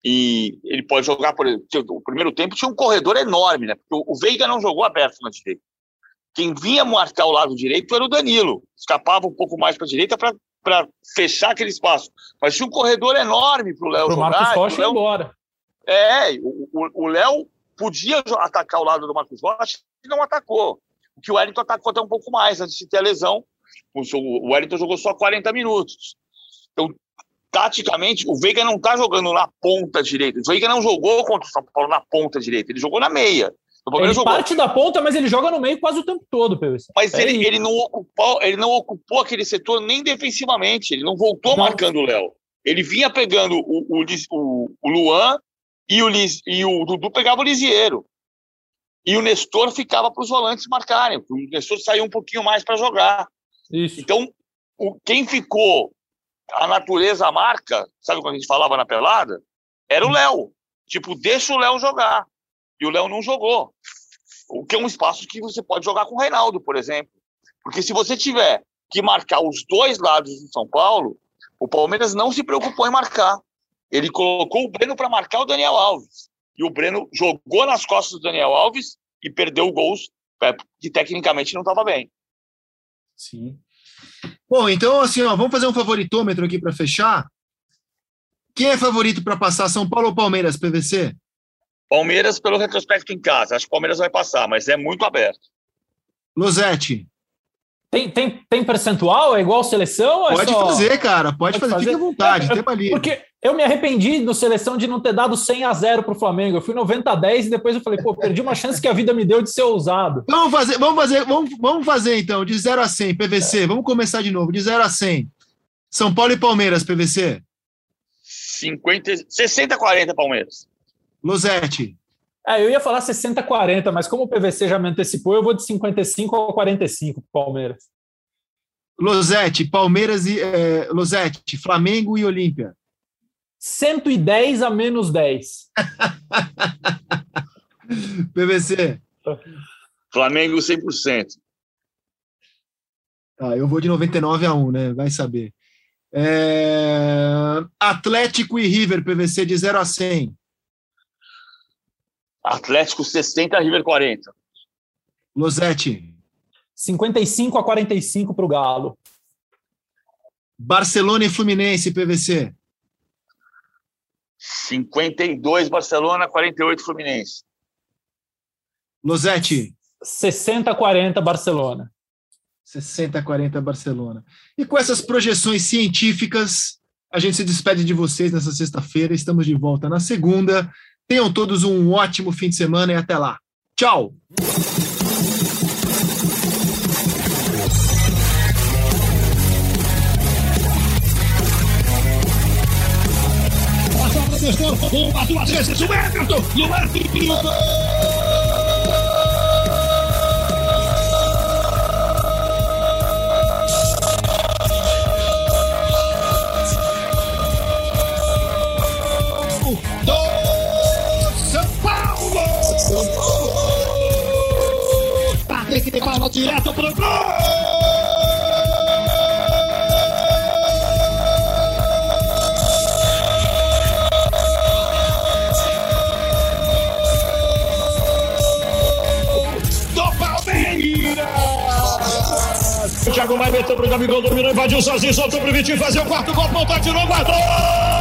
E ele pode jogar, por exemplo, o primeiro tempo tinha um corredor enorme, né? Porque o Veiga não jogou aberto na direita. Quem vinha marcar o lado direito era o Danilo. Escapava um pouco mais para a direita para para fechar aquele espaço. Mas tinha um corredor enorme para o Léo jogar. Marcos Rocha Léo... embora. É, o Léo podia atacar o lado do Marcos Rocha e não atacou. O que o Wellington atacou até um pouco mais antes de ter a lesão. O Wellington jogou só 40 minutos. Então, taticamente, o Veiga não está jogando na ponta direita. O Veiga não jogou contra o São Paulo na ponta direita, ele jogou na meia. Ele jogou. parte da ponta, mas ele joga no meio quase o tempo todo, PVC. Mas é ele, ele, não ocupou, ele não ocupou aquele setor nem defensivamente. Ele não voltou não. marcando o Léo. Ele vinha pegando o, o, o, o Luan e o, e o Dudu pegava o Lisieiro. E o Nestor ficava para os volantes marcarem. O Nestor saiu um pouquinho mais para jogar. Isso. Então, o, quem ficou, a natureza marca, sabe quando a gente falava na pelada? Era o Léo. Tipo, deixa o Léo jogar. E o Léo não jogou. O que é um espaço que você pode jogar com o Reinaldo, por exemplo. Porque se você tiver que marcar os dois lados do São Paulo, o Palmeiras não se preocupou em marcar. Ele colocou o Breno para marcar o Daniel Alves. E o Breno jogou nas costas do Daniel Alves e perdeu gols é, que tecnicamente não estava bem. Sim. Bom, então assim, ó, vamos fazer um favoritômetro aqui para fechar. Quem é favorito para passar São Paulo ou Palmeiras, PVC? Palmeiras pelo retrospecto em casa. Acho que o Palmeiras vai passar, mas é muito aberto. Losetti. Tem, tem, tem percentual? É igual seleção? É pode só... fazer, cara. Pode, pode fazer. fazer. Fique à vontade. É, ali. Porque eu me arrependi no seleção de não ter dado 100 a 0 para o Flamengo. Eu fui 90 a 10 e depois eu falei, pô, perdi uma chance que a vida me deu de ser ousado. Vamos fazer, vamos fazer, vamos, vamos fazer então, de 0 a 100, PVC. É. Vamos começar de novo, de 0 a 100. São Paulo e Palmeiras, PVC. 50, 60 a 40 Palmeiras. Losetti. É, eu ia falar 60-40, mas como o PVC já me antecipou, eu vou de 55 a 45 para Palmeiras. Losete, Palmeiras e é, Losete, Flamengo e Olímpia. 110 a menos 10. PVC. Flamengo 100%. Ah, eu vou de 99 a 1, né? Vai saber. É... Atlético e River, PVC de 0 a 100. Atlético 60, River 40. Losete. 55 a 45 para o Galo. Barcelona e Fluminense, PVC. 52 Barcelona, 48 Fluminense. Losete. 60 a 40 Barcelona. 60 a 40 Barcelona. E com essas projeções científicas, a gente se despede de vocês nessa sexta-feira. Estamos de volta na segunda. Tenham todos um ótimo fim de semana e até lá. Tchau! Uma, duas vezes, o Everton! E o Everton! de bola direto pro gol! O Thiago Maia meteu pro Gabigol, dominou, invadiu sozinho, soltou pro Vitinho fazer o quarto gol, ponta, tirou, guardou!